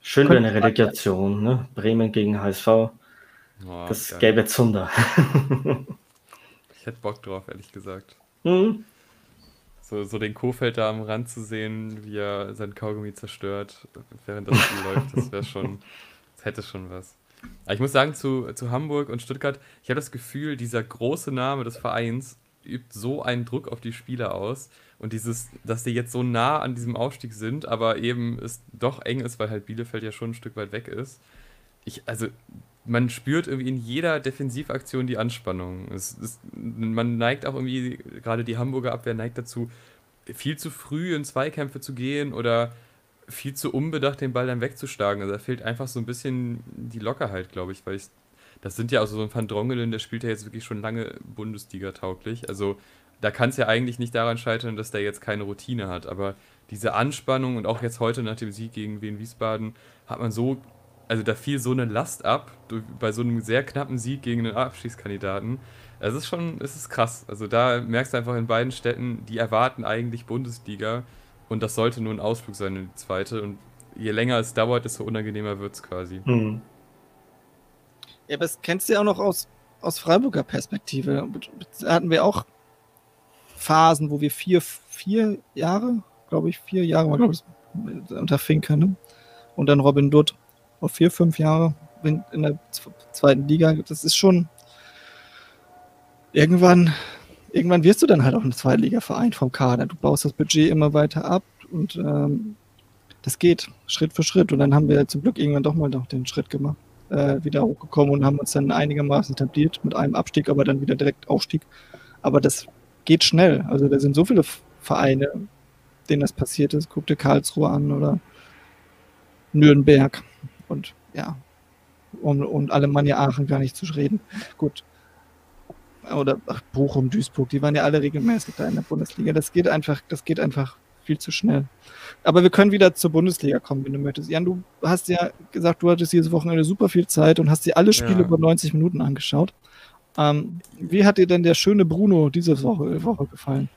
Schön wäre eine Relegation, ne? Bremen gegen HSV. Oh, das geil. gäbe Zunder. ich hätte Bock drauf, ehrlich gesagt. Mhm. So, so den Kofeld da am Rand zu sehen, wie er sein Kaugummi zerstört, während das Spiel läuft, das wäre schon, das hätte schon was. Aber ich muss sagen, zu, zu Hamburg und Stuttgart, ich habe das Gefühl, dieser große Name des Vereins übt so einen Druck auf die Spieler aus. Und dieses, dass die jetzt so nah an diesem Aufstieg sind, aber eben es doch eng ist, weil halt Bielefeld ja schon ein Stück weit weg ist. Ich, also, man spürt irgendwie in jeder Defensivaktion die Anspannung. Es, es, man neigt auch irgendwie, gerade die Hamburger Abwehr neigt dazu, viel zu früh in Zweikämpfe zu gehen oder viel zu unbedacht den Ball dann wegzuschlagen. Also da fehlt einfach so ein bisschen die Lockerheit, glaube ich, weil ich das sind ja auch so ein Van Drongelen, der spielt ja jetzt wirklich schon lange Bundesliga tauglich. Also da kann es ja eigentlich nicht daran scheitern, dass der jetzt keine Routine hat. Aber diese Anspannung und auch jetzt heute nach dem Sieg gegen Wien Wiesbaden hat man so, also da fiel so eine Last ab bei so einem sehr knappen Sieg gegen einen Abschiedskandidaten. Es ist schon, es ist krass. Also da merkst du einfach in beiden Städten, die erwarten eigentlich Bundesliga und das sollte nur ein Ausflug sein in die zweite. Und je länger es dauert, desto unangenehmer wird es quasi. Mhm. Ja, aber das kennst du ja auch noch aus, aus Freiburger Perspektive. Da hatten wir auch Phasen, wo wir vier, vier Jahre, glaube ich, vier Jahre war, glaube ich, unter Finker, ne? Und dann Robin Dutt auf vier, fünf Jahre in, in der zweiten Liga. Das ist schon irgendwann, irgendwann wirst du dann halt auch ein Zweitliga-Verein vom Kader. Du baust das Budget immer weiter ab und ähm, das geht Schritt für Schritt. Und dann haben wir zum Glück irgendwann doch mal noch den Schritt gemacht, äh, wieder hochgekommen und haben uns dann einigermaßen etabliert mit einem Abstieg, aber dann wieder direkt Aufstieg. Aber das geht schnell. Also da sind so viele Vereine, denen das passiert ist. Guck dir Karlsruhe an oder Nürnberg und ja, und, und Alemannia Aachen gar nicht zu reden. Gut. Oder ach, Bochum, Duisburg, die waren ja alle regelmäßig da in der Bundesliga. Das geht einfach, das geht einfach viel zu schnell. Aber wir können wieder zur Bundesliga kommen, wenn du möchtest. Jan, du hast ja gesagt, du hattest dieses Wochenende super viel Zeit und hast dir alle Spiele ja. über 90 Minuten angeschaut. Ähm, wie hat dir denn der schöne Bruno diese Woche, Woche gefallen?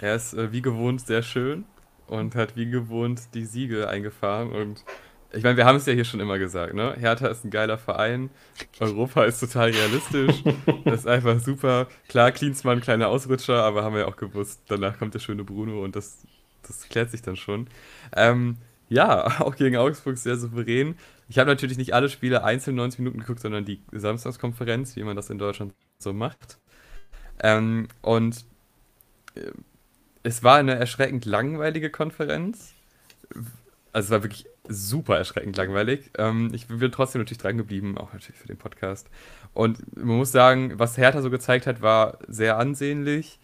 Er ist äh, wie gewohnt sehr schön und hat wie gewohnt die Siege eingefahren. Und ich meine, wir haben es ja hier schon immer gesagt, ne? Hertha ist ein geiler Verein, Europa ist total realistisch, das ist einfach super. Klar, Klinsmann, kleiner Ausrutscher, aber haben wir ja auch gewusst, danach kommt der schöne Bruno und das, das klärt sich dann schon. Ähm, ja, auch gegen Augsburg sehr souverän. Ich habe natürlich nicht alle Spiele einzeln 90 Minuten geguckt, sondern die Samstagskonferenz, wie man das in Deutschland so macht. Ähm, und äh, es war eine erschreckend langweilige Konferenz. Also es war wirklich super erschreckend langweilig. Ähm, ich bin trotzdem natürlich dran geblieben, auch natürlich für den Podcast. Und man muss sagen, was Hertha so gezeigt hat, war sehr ansehnlich.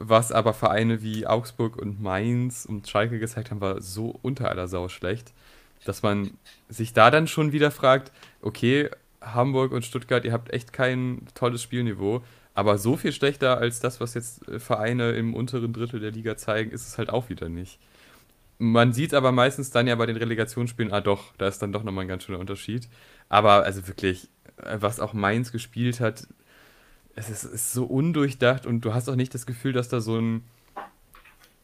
Was aber Vereine wie Augsburg und Mainz und Schalke gezeigt haben, war so unter aller Sau schlecht dass man sich da dann schon wieder fragt, okay, Hamburg und Stuttgart, ihr habt echt kein tolles Spielniveau, aber so viel schlechter als das, was jetzt äh, Vereine im unteren Drittel der Liga zeigen, ist es halt auch wieder nicht. Man sieht aber meistens dann ja bei den Relegationsspielen, ah doch, da ist dann doch nochmal ein ganz schöner Unterschied. Aber also wirklich, äh, was auch Mainz gespielt hat, es ist, ist so undurchdacht und du hast auch nicht das Gefühl, dass da so ein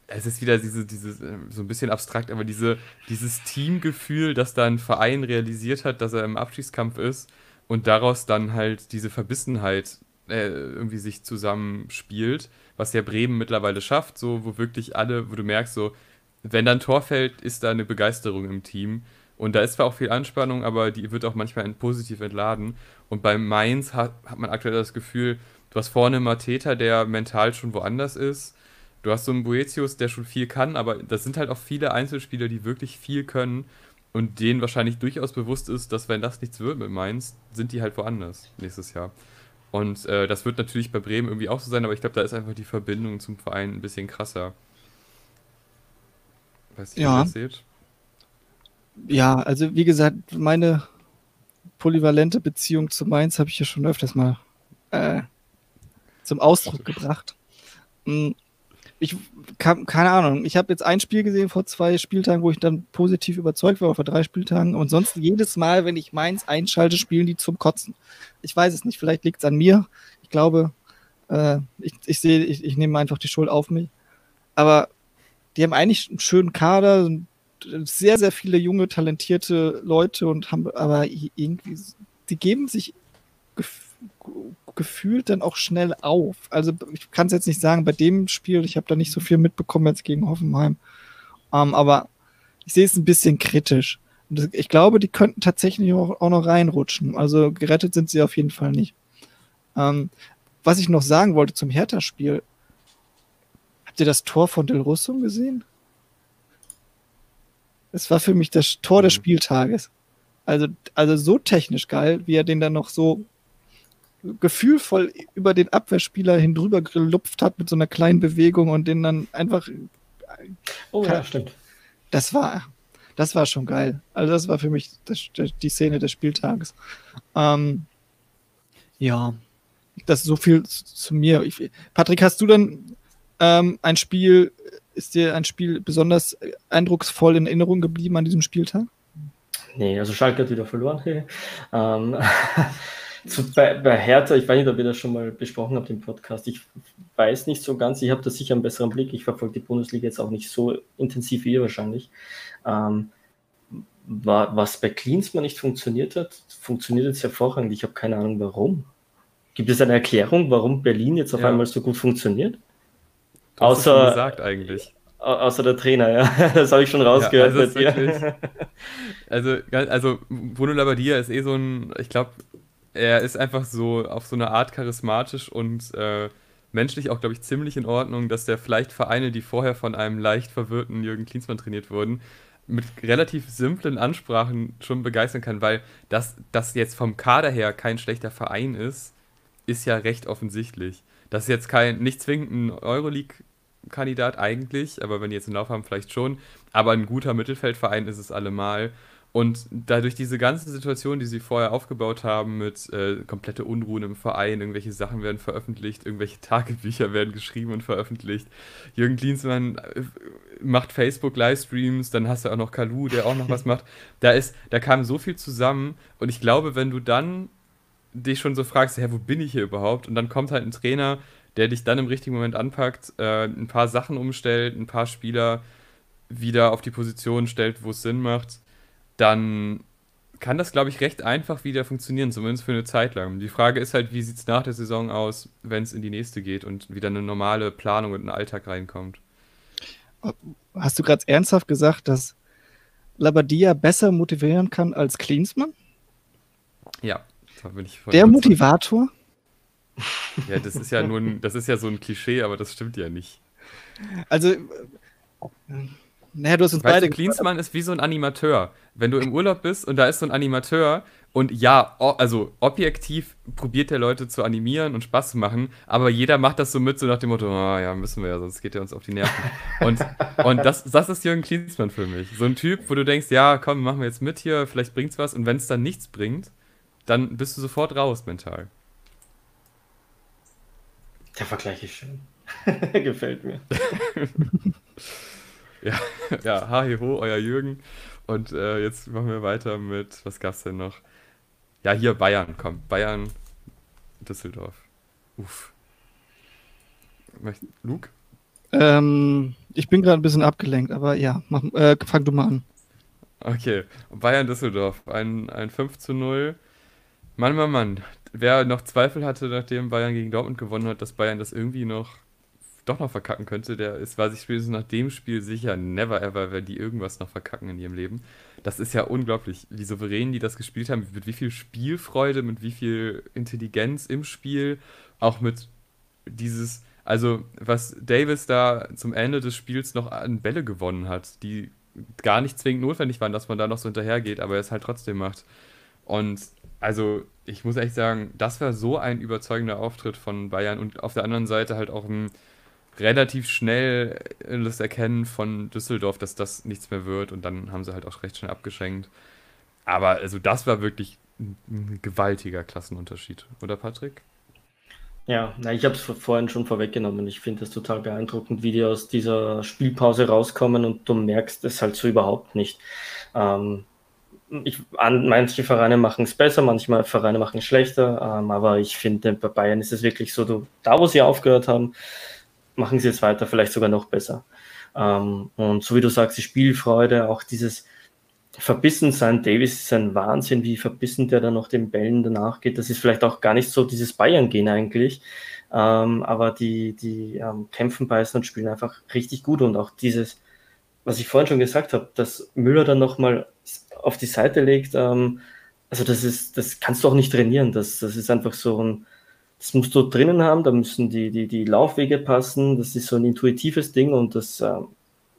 es ist wieder diese, diese, äh, so ein bisschen abstrakt, aber diese, dieses Teamgefühl, das da ein Verein realisiert hat, dass er im Abschiedskampf ist und daraus dann halt diese Verbissenheit äh, irgendwie sich zusammenspielt, was ja Bremen mittlerweile schafft, so wo wirklich alle, wo du merkst, so, wenn dann Tor fällt, ist da eine Begeisterung im Team. Und da ist zwar auch viel Anspannung, aber die wird auch manchmal positiv entladen. Und bei Mainz hat, hat man aktuell das Gefühl, du hast vorne Mateta, der mental schon woanders ist Du hast so einen Boetius, der schon viel kann, aber das sind halt auch viele Einzelspieler, die wirklich viel können und denen wahrscheinlich durchaus bewusst ist, dass wenn das nichts wird mit Mainz, sind die halt woanders nächstes Jahr. Und äh, das wird natürlich bei Bremen irgendwie auch so sein, aber ich glaube, da ist einfach die Verbindung zum Verein ein bisschen krasser. Weißt du, ja. ihr seht? Ja, also wie gesagt, meine polyvalente Beziehung zu Mainz habe ich ja schon öfters mal äh, zum Ausdruck gebracht. Hm, ich kann, keine Ahnung, ich habe jetzt ein Spiel gesehen vor zwei Spieltagen, wo ich dann positiv überzeugt war, vor drei Spieltagen. Und sonst jedes Mal, wenn ich Mainz einschalte, spielen die zum Kotzen. Ich weiß es nicht, vielleicht liegt es an mir. Ich glaube, äh, ich, ich sehe, ich, ich nehme einfach die Schuld auf mich. Aber die haben eigentlich einen schönen Kader, sehr, sehr viele junge, talentierte Leute und haben aber irgendwie, die geben sich gefühlt dann auch schnell auf. Also ich kann es jetzt nicht sagen bei dem Spiel, ich habe da nicht so viel mitbekommen jetzt gegen Hoffenheim. Ähm, aber ich sehe es ein bisschen kritisch. Und ich glaube, die könnten tatsächlich auch, auch noch reinrutschen. Also gerettet sind sie auf jeden Fall nicht. Ähm, was ich noch sagen wollte zum Hertha-Spiel. Habt ihr das Tor von Del Russo gesehen? Es war für mich das Tor des mhm. Spieltages. Also, also so technisch geil, wie er den dann noch so gefühlvoll über den Abwehrspieler hindrüber gelupft hat mit so einer kleinen Bewegung und den dann einfach. Oh ja, stimmt. Das war, das war schon geil. Also das war für mich das, die Szene des Spieltages. Ähm, ja, das ist so viel zu mir. Ich, Patrick, hast du dann ähm, ein Spiel, ist dir ein Spiel besonders eindrucksvoll in Erinnerung geblieben an diesem Spieltag? Nee, also Schalke hat wieder verloren. ähm, zu, bei, bei Hertha, ich weiß nicht, ob ihr das schon mal besprochen habt im Podcast. Ich weiß nicht so ganz, ich habe da sicher einen besseren Blick. Ich verfolge die Bundesliga jetzt auch nicht so intensiv wie ihr wahrscheinlich. Ähm, war, was bei Klinsmann nicht funktioniert hat, funktioniert jetzt hervorragend. Ich habe keine Ahnung warum. Gibt es eine Erklärung, warum Berlin jetzt auf ja. einmal so gut funktioniert? Du außer gesagt eigentlich. Außer der Trainer, ja. Das habe ich schon rausgehört ja, also. Wirklich, also, also Bruno Labbadia ist eh so ein, ich glaube, er ist einfach so auf so eine Art charismatisch und äh, menschlich auch, glaube ich, ziemlich in Ordnung, dass der vielleicht Vereine, die vorher von einem leicht verwirrten Jürgen Klinsmann trainiert wurden, mit relativ simplen Ansprachen schon begeistern kann, weil das, das jetzt vom Kader her kein schlechter Verein ist, ist ja recht offensichtlich. Das ist jetzt kein, nicht zwingend ein Euroleague-Kandidat eigentlich, aber wenn die jetzt einen Lauf haben, vielleicht schon. Aber ein guter Mittelfeldverein ist es allemal. Und dadurch diese ganzen Situationen, die sie vorher aufgebaut haben, mit äh, komplette Unruhen im Verein, irgendwelche Sachen werden veröffentlicht, irgendwelche Tagebücher werden geschrieben und veröffentlicht. Jürgen Klinsmann äh, macht Facebook-Livestreams, dann hast du auch noch Kalu, der auch noch was macht. Da ist, da kam so viel zusammen und ich glaube, wenn du dann dich schon so fragst, hä, wo bin ich hier überhaupt? Und dann kommt halt ein Trainer, der dich dann im richtigen Moment anpackt, äh, ein paar Sachen umstellt, ein paar Spieler wieder auf die Position stellt, wo es Sinn macht dann kann das, glaube ich, recht einfach wieder funktionieren, zumindest für eine Zeit lang. Die Frage ist halt, wie sieht es nach der Saison aus, wenn es in die nächste geht und wieder eine normale Planung und ein Alltag reinkommt. Hast du gerade ernsthaft gesagt, dass Labadia besser motivieren kann als Klinsmann? Ja, da bin ich voll Der Motivator? Ja, das ist ja nur ein, das ist ja so ein Klischee, aber das stimmt ja nicht. Also naja, du hast uns weißt beide. Du, Klinsmann ist wie so ein Animateur. Wenn du im Urlaub bist und da ist so ein Animateur und ja, also objektiv probiert der Leute zu animieren und Spaß zu machen, aber jeder macht das so mit, so nach dem Motto, oh, ja, müssen wir ja, sonst geht er uns auf die Nerven. und und das, das ist Jürgen Klinsmann für mich. So ein Typ, wo du denkst, ja, komm, machen wir jetzt mit hier, vielleicht bringt's was und wenn es dann nichts bringt, dann bist du sofort raus mental. Der Vergleich ist schön. Gefällt mir. Ja, ja, ha, ho, euer Jürgen. Und äh, jetzt machen wir weiter mit, was gab's denn noch? Ja, hier Bayern, komm. Bayern, Düsseldorf. Uff. Luke? Ähm, ich bin gerade ein bisschen abgelenkt, aber ja, mach, äh, fang du mal an. Okay, Bayern Düsseldorf, ein, ein 5 zu 0. Mann, Mann, Mann. Wer noch Zweifel hatte, nachdem Bayern gegen Dortmund gewonnen hat, dass Bayern das irgendwie noch doch noch verkacken könnte, der ist, war sich spätestens nach dem Spiel sicher, never ever werden die irgendwas noch verkacken in ihrem Leben. Das ist ja unglaublich, wie souverän die das gespielt haben, mit wie viel Spielfreude, mit wie viel Intelligenz im Spiel, auch mit dieses, also was Davis da zum Ende des Spiels noch an Bälle gewonnen hat, die gar nicht zwingend notwendig waren, dass man da noch so hinterhergeht, aber er es halt trotzdem macht. Und also ich muss echt sagen, das war so ein überzeugender Auftritt von Bayern und auf der anderen Seite halt auch ein relativ schnell das Erkennen von Düsseldorf, dass das nichts mehr wird und dann haben sie halt auch recht schnell abgeschenkt. Aber also das war wirklich ein gewaltiger Klassenunterschied, oder Patrick? Ja, na, ich habe es vorhin schon vorweggenommen. Ich finde es total beeindruckend, wie die aus dieser Spielpause rauskommen und du merkst es halt so überhaupt nicht. Ähm, ich, an, manche Vereine machen es besser, manche Vereine machen es schlechter, ähm, aber ich finde, bei Bayern ist es wirklich so, du, da wo sie aufgehört haben, machen sie jetzt weiter, vielleicht sogar noch besser. Ähm, und so wie du sagst, die Spielfreude, auch dieses verbissen sein, Davis ist ein Wahnsinn, wie verbissen der da noch den Bällen danach geht. Das ist vielleicht auch gar nicht so dieses Bayern-Gehen eigentlich. Ähm, aber die, die ähm, kämpfen, beißen und spielen einfach richtig gut. Und auch dieses, was ich vorhin schon gesagt habe, dass Müller dann nochmal auf die Seite legt, ähm, also das ist, das kannst du auch nicht trainieren. Das, das ist einfach so ein, das musst du drinnen haben, da müssen die, die, die Laufwege passen. Das ist so ein intuitives Ding und das ähm,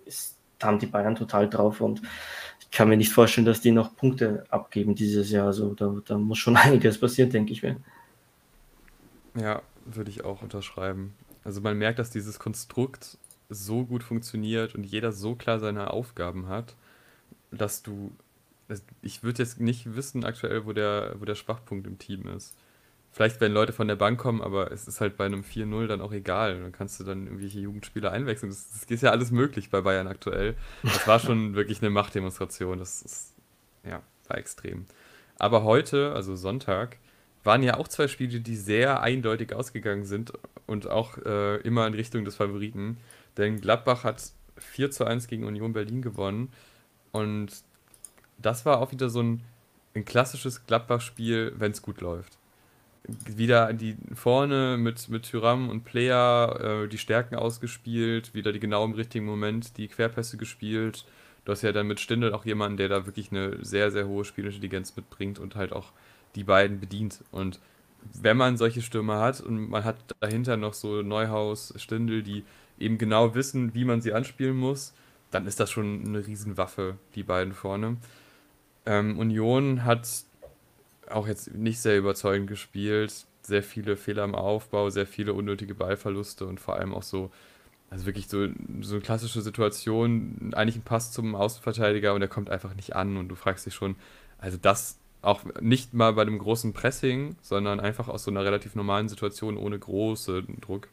ist, da haben die Bayern total drauf. Und kann mir nicht vorstellen, dass die noch Punkte abgeben dieses Jahr. Also da, da muss schon einiges passieren, denke ich mir. Ja, würde ich auch unterschreiben. Also man merkt, dass dieses Konstrukt so gut funktioniert und jeder so klar seine Aufgaben hat, dass du. Ich würde jetzt nicht wissen aktuell, wo der, wo der Schwachpunkt im Team ist. Vielleicht, wenn Leute von der Bank kommen, aber es ist halt bei einem 4-0 dann auch egal. Dann kannst du dann irgendwelche Jugendspieler einwechseln. Das, das ist ja alles möglich bei Bayern aktuell. Das war schon wirklich eine Machtdemonstration. Das ist, ja, war extrem. Aber heute, also Sonntag, waren ja auch zwei Spiele, die sehr eindeutig ausgegangen sind und auch äh, immer in Richtung des Favoriten. Denn Gladbach hat 4 zu 1 gegen Union Berlin gewonnen. Und das war auch wieder so ein, ein klassisches Gladbach-Spiel, wenn es gut läuft wieder die vorne mit, mit Tyram und Player äh, die Stärken ausgespielt, wieder die genau im richtigen Moment die Querpässe gespielt. Du hast ja dann mit Stindl auch jemanden, der da wirklich eine sehr, sehr hohe Spielintelligenz mitbringt und halt auch die beiden bedient. Und wenn man solche Stürmer hat und man hat dahinter noch so Neuhaus, Stindl, die eben genau wissen, wie man sie anspielen muss, dann ist das schon eine Riesenwaffe, die beiden vorne. Ähm, Union hat auch jetzt nicht sehr überzeugend gespielt. Sehr viele Fehler im Aufbau, sehr viele unnötige Ballverluste und vor allem auch so, also wirklich so, so eine klassische Situation, eigentlich ein Pass zum Außenverteidiger und der kommt einfach nicht an und du fragst dich schon, also das auch nicht mal bei einem großen Pressing, sondern einfach aus so einer relativ normalen Situation ohne großen Druck.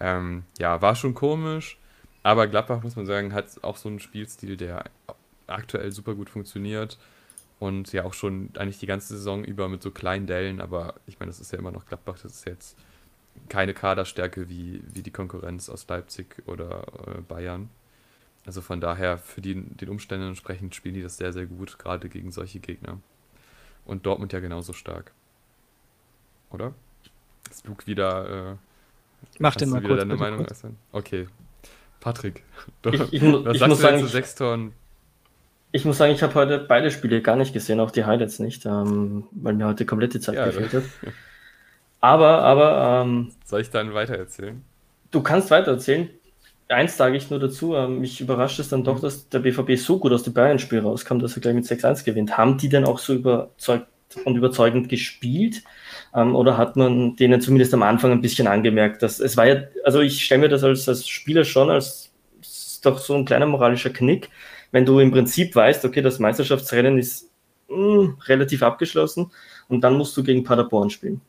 Ähm, ja, war schon komisch, aber Gladbach, muss man sagen, hat auch so einen Spielstil, der aktuell super gut funktioniert. Und ja auch schon eigentlich die ganze Saison über mit so kleinen Dellen, aber ich meine, das ist ja immer noch Gladbach, das ist jetzt keine Kaderstärke wie, wie die Konkurrenz aus Leipzig oder äh, Bayern. Also von daher, für die, den Umständen entsprechend spielen die das sehr, sehr gut, gerade gegen solche Gegner. Und Dortmund ja genauso stark. Oder? Ist Luke wieder. Äh, Mach den mal wieder kurz, deine Meinung äußern? Okay. Patrick, du, ich, ich, was ich sagst muss du sagen, zu sechs Toren ich muss sagen, ich habe heute beide Spiele gar nicht gesehen, auch die Highlights nicht, ähm, weil mir heute komplette Zeit ja, gefehlt hat. Aber, aber. Ähm, Soll ich dann weitererzählen? Du kannst weitererzählen. Eins sage ich nur dazu, ähm, mich überrascht es dann doch, mhm. dass der BVB so gut aus dem Bayern-Spiel rauskam, dass er gleich mit 6-1 gewinnt. Haben die denn auch so überzeugt und überzeugend gespielt? Ähm, oder hat man denen zumindest am Anfang ein bisschen angemerkt, dass es war ja, also ich stelle mir das als, als Spieler schon als doch so ein kleiner moralischer Knick, wenn du im Prinzip weißt, okay, das Meisterschaftsrennen ist mh, hm, relativ abgeschlossen und dann musst du gegen Paderborn spielen.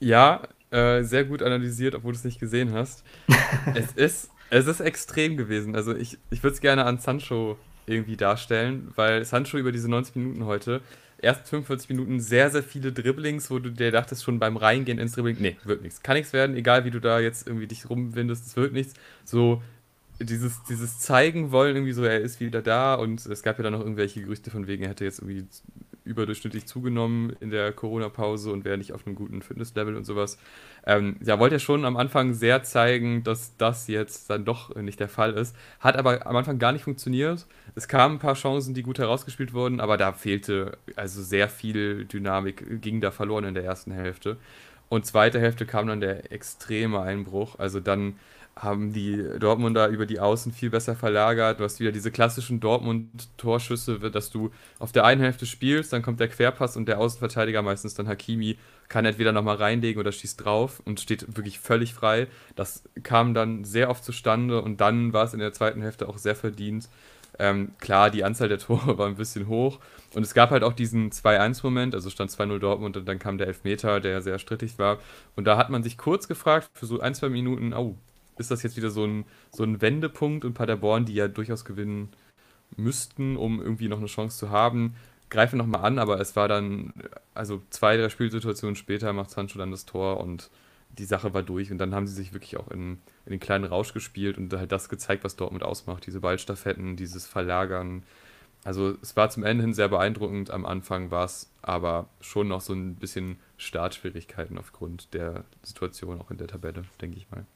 Ja, äh, sehr gut analysiert, obwohl du es nicht gesehen hast. es, ist, es ist extrem gewesen. Also ich, ich würde es gerne an Sancho irgendwie darstellen, weil Sancho über diese 90 Minuten heute, erst 45 Minuten sehr, sehr viele Dribblings, wo du dir dachtest schon beim Reingehen ins Dribbling, nee, wird nichts. Kann nichts werden, egal wie du da jetzt irgendwie dich rumwindest, es wird nichts. So dieses, dieses Zeigen wollen, irgendwie so, er ist wieder da und es gab ja dann noch irgendwelche Gerüchte von wegen, er hätte jetzt irgendwie überdurchschnittlich zugenommen in der Corona-Pause und wäre nicht auf einem guten Fitnesslevel und sowas. Ähm, ja, wollte er schon am Anfang sehr zeigen, dass das jetzt dann doch nicht der Fall ist. Hat aber am Anfang gar nicht funktioniert. Es kamen ein paar Chancen, die gut herausgespielt wurden, aber da fehlte also sehr viel Dynamik, ging da verloren in der ersten Hälfte. Und zweite Hälfte kam dann der extreme Einbruch. Also dann haben die Dortmunder über die Außen viel besser verlagert. Du hast wieder diese klassischen Dortmund-Torschüsse, dass du auf der einen Hälfte spielst, dann kommt der Querpass und der Außenverteidiger, meistens dann Hakimi, kann entweder nochmal reinlegen oder schießt drauf und steht wirklich völlig frei. Das kam dann sehr oft zustande und dann war es in der zweiten Hälfte auch sehr verdient. Ähm, klar, die Anzahl der Tore war ein bisschen hoch und es gab halt auch diesen 2-1-Moment, also stand 2-0 Dortmund und dann kam der Elfmeter, der sehr strittig war. Und da hat man sich kurz gefragt, für so ein, zwei Minuten, oh, ist das jetzt wieder so ein, so ein Wendepunkt und Paderborn, die ja durchaus gewinnen müssten, um irgendwie noch eine Chance zu haben, greifen nochmal an, aber es war dann, also zwei, drei Spielsituationen später macht Sancho dann das Tor und die Sache war durch und dann haben sie sich wirklich auch in, in den kleinen Rausch gespielt und halt das gezeigt, was Dortmund ausmacht, diese Ballstaffetten, dieses Verlagern. Also es war zum Ende hin sehr beeindruckend, am Anfang war es aber schon noch so ein bisschen Startschwierigkeiten aufgrund der Situation auch in der Tabelle, denke ich mal.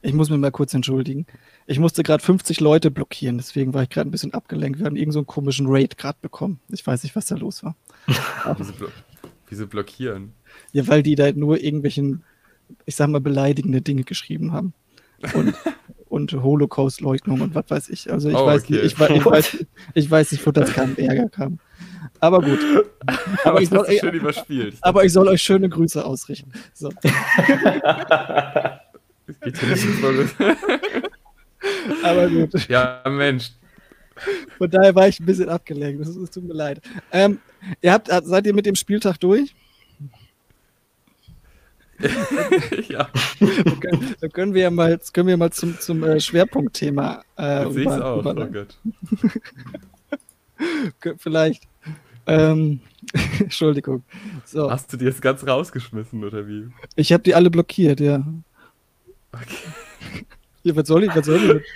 Ich muss mich mal kurz entschuldigen. Ich musste gerade 50 Leute blockieren, deswegen war ich gerade ein bisschen abgelenkt. Wir haben irgendeinen so komischen Raid gerade bekommen. Ich weiß nicht, was da los war. wieso, blo wieso blockieren? Ja, weil die da nur irgendwelchen, ich sag mal, beleidigende Dinge geschrieben haben. Und, und Holocaust-Leugnung und was weiß ich. Also ich, oh, weiß, okay. nicht, ich, ich, weiß, ich weiß nicht, wo das kam, Ärger kam. Aber gut. Aber, aber ich soll, schön überspielt. aber ich soll euch schöne Grüße ausrichten. So. Geht ja nicht so Aber gut. Ja, Mensch. Von daher war ich ein bisschen abgelenkt. Es tut mir leid. Ähm, ihr habt, seid ihr mit dem Spieltag durch? ja. Dann können, dann können, wir ja mal, können wir mal zum, zum äh, Schwerpunktthema. Äh, Jetzt sehe ich auch, oh Gott. Vielleicht. Ähm, Entschuldigung. So. Hast du die jetzt ganz rausgeschmissen, oder wie? Ich habe die alle blockiert, ja. Okay. Ja, was soll ich, was soll ich?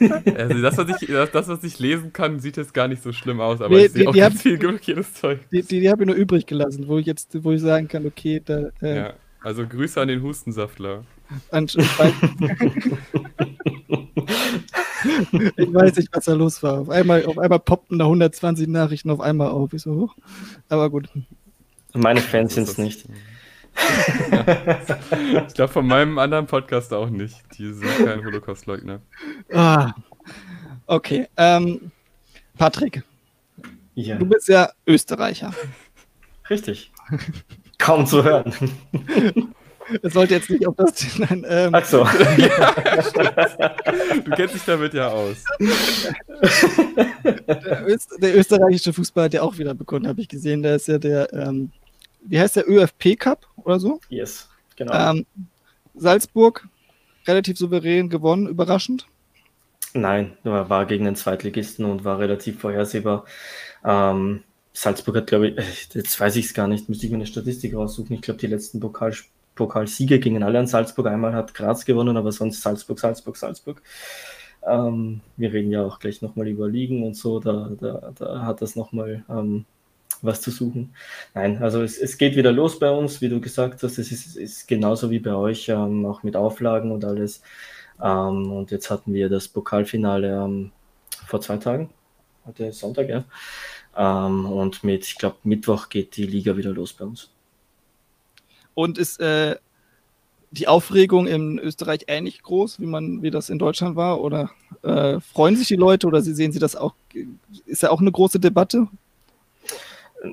Also das, was ich, das, was ich lesen kann, sieht jetzt gar nicht so schlimm aus, aber nee, ich sehe auch ganz viel blockiertes Zeug. Die, die, die habe ich nur übrig gelassen, wo ich jetzt, wo ich sagen kann, okay, da. Äh, ja, also Grüße an den Hustensaftler. An, ich weiß nicht, was da los war. Auf einmal, auf einmal poppten da 120 Nachrichten auf einmal auf. Ich so, hoch. Aber gut. Meine Fans sind es nicht. Ich glaube, von meinem anderen Podcast auch nicht. Die sind kein Holocaust-Leugner. Ah, okay. Ähm, Patrick, ja. du bist ja Österreicher. Richtig. Kaum zu hören. Es sollte jetzt nicht auf das. Nein, ähm, Ach so. du kennst dich damit ja aus. Der, Öst, der, österreichische Fußball hat ja auch wieder begonnen, habe ich gesehen. Da ist ja der ähm, wie heißt der ÖFP Cup oder so? Yes, genau. Ähm, Salzburg relativ souverän gewonnen, überraschend. Nein, war gegen den Zweitligisten und war relativ vorhersehbar. Ähm, Salzburg hat, glaube ich, äh, jetzt weiß ich es gar nicht, müsste ich mir eine Statistik raussuchen. Ich glaube, die letzten Pokal, Pokalsiege gingen alle an Salzburg. Einmal hat Graz gewonnen, aber sonst Salzburg, Salzburg, Salzburg. Ähm, wir reden ja auch gleich nochmal über Ligen und so. Da, da, da hat das nochmal ähm, was zu suchen. Nein, also es, es geht wieder los bei uns, wie du gesagt hast, es ist, ist genauso wie bei euch, ähm, auch mit Auflagen und alles. Ähm, und jetzt hatten wir das Pokalfinale ähm, vor zwei Tagen, heute Sonntag, ja. Ähm, und mit, ich glaube, Mittwoch geht die Liga wieder los bei uns. Und ist äh, die Aufregung in Österreich ähnlich groß, wie man, wie das in Deutschland war? Oder äh, freuen sich die Leute oder sehen sie das auch? Ist ja auch eine große Debatte?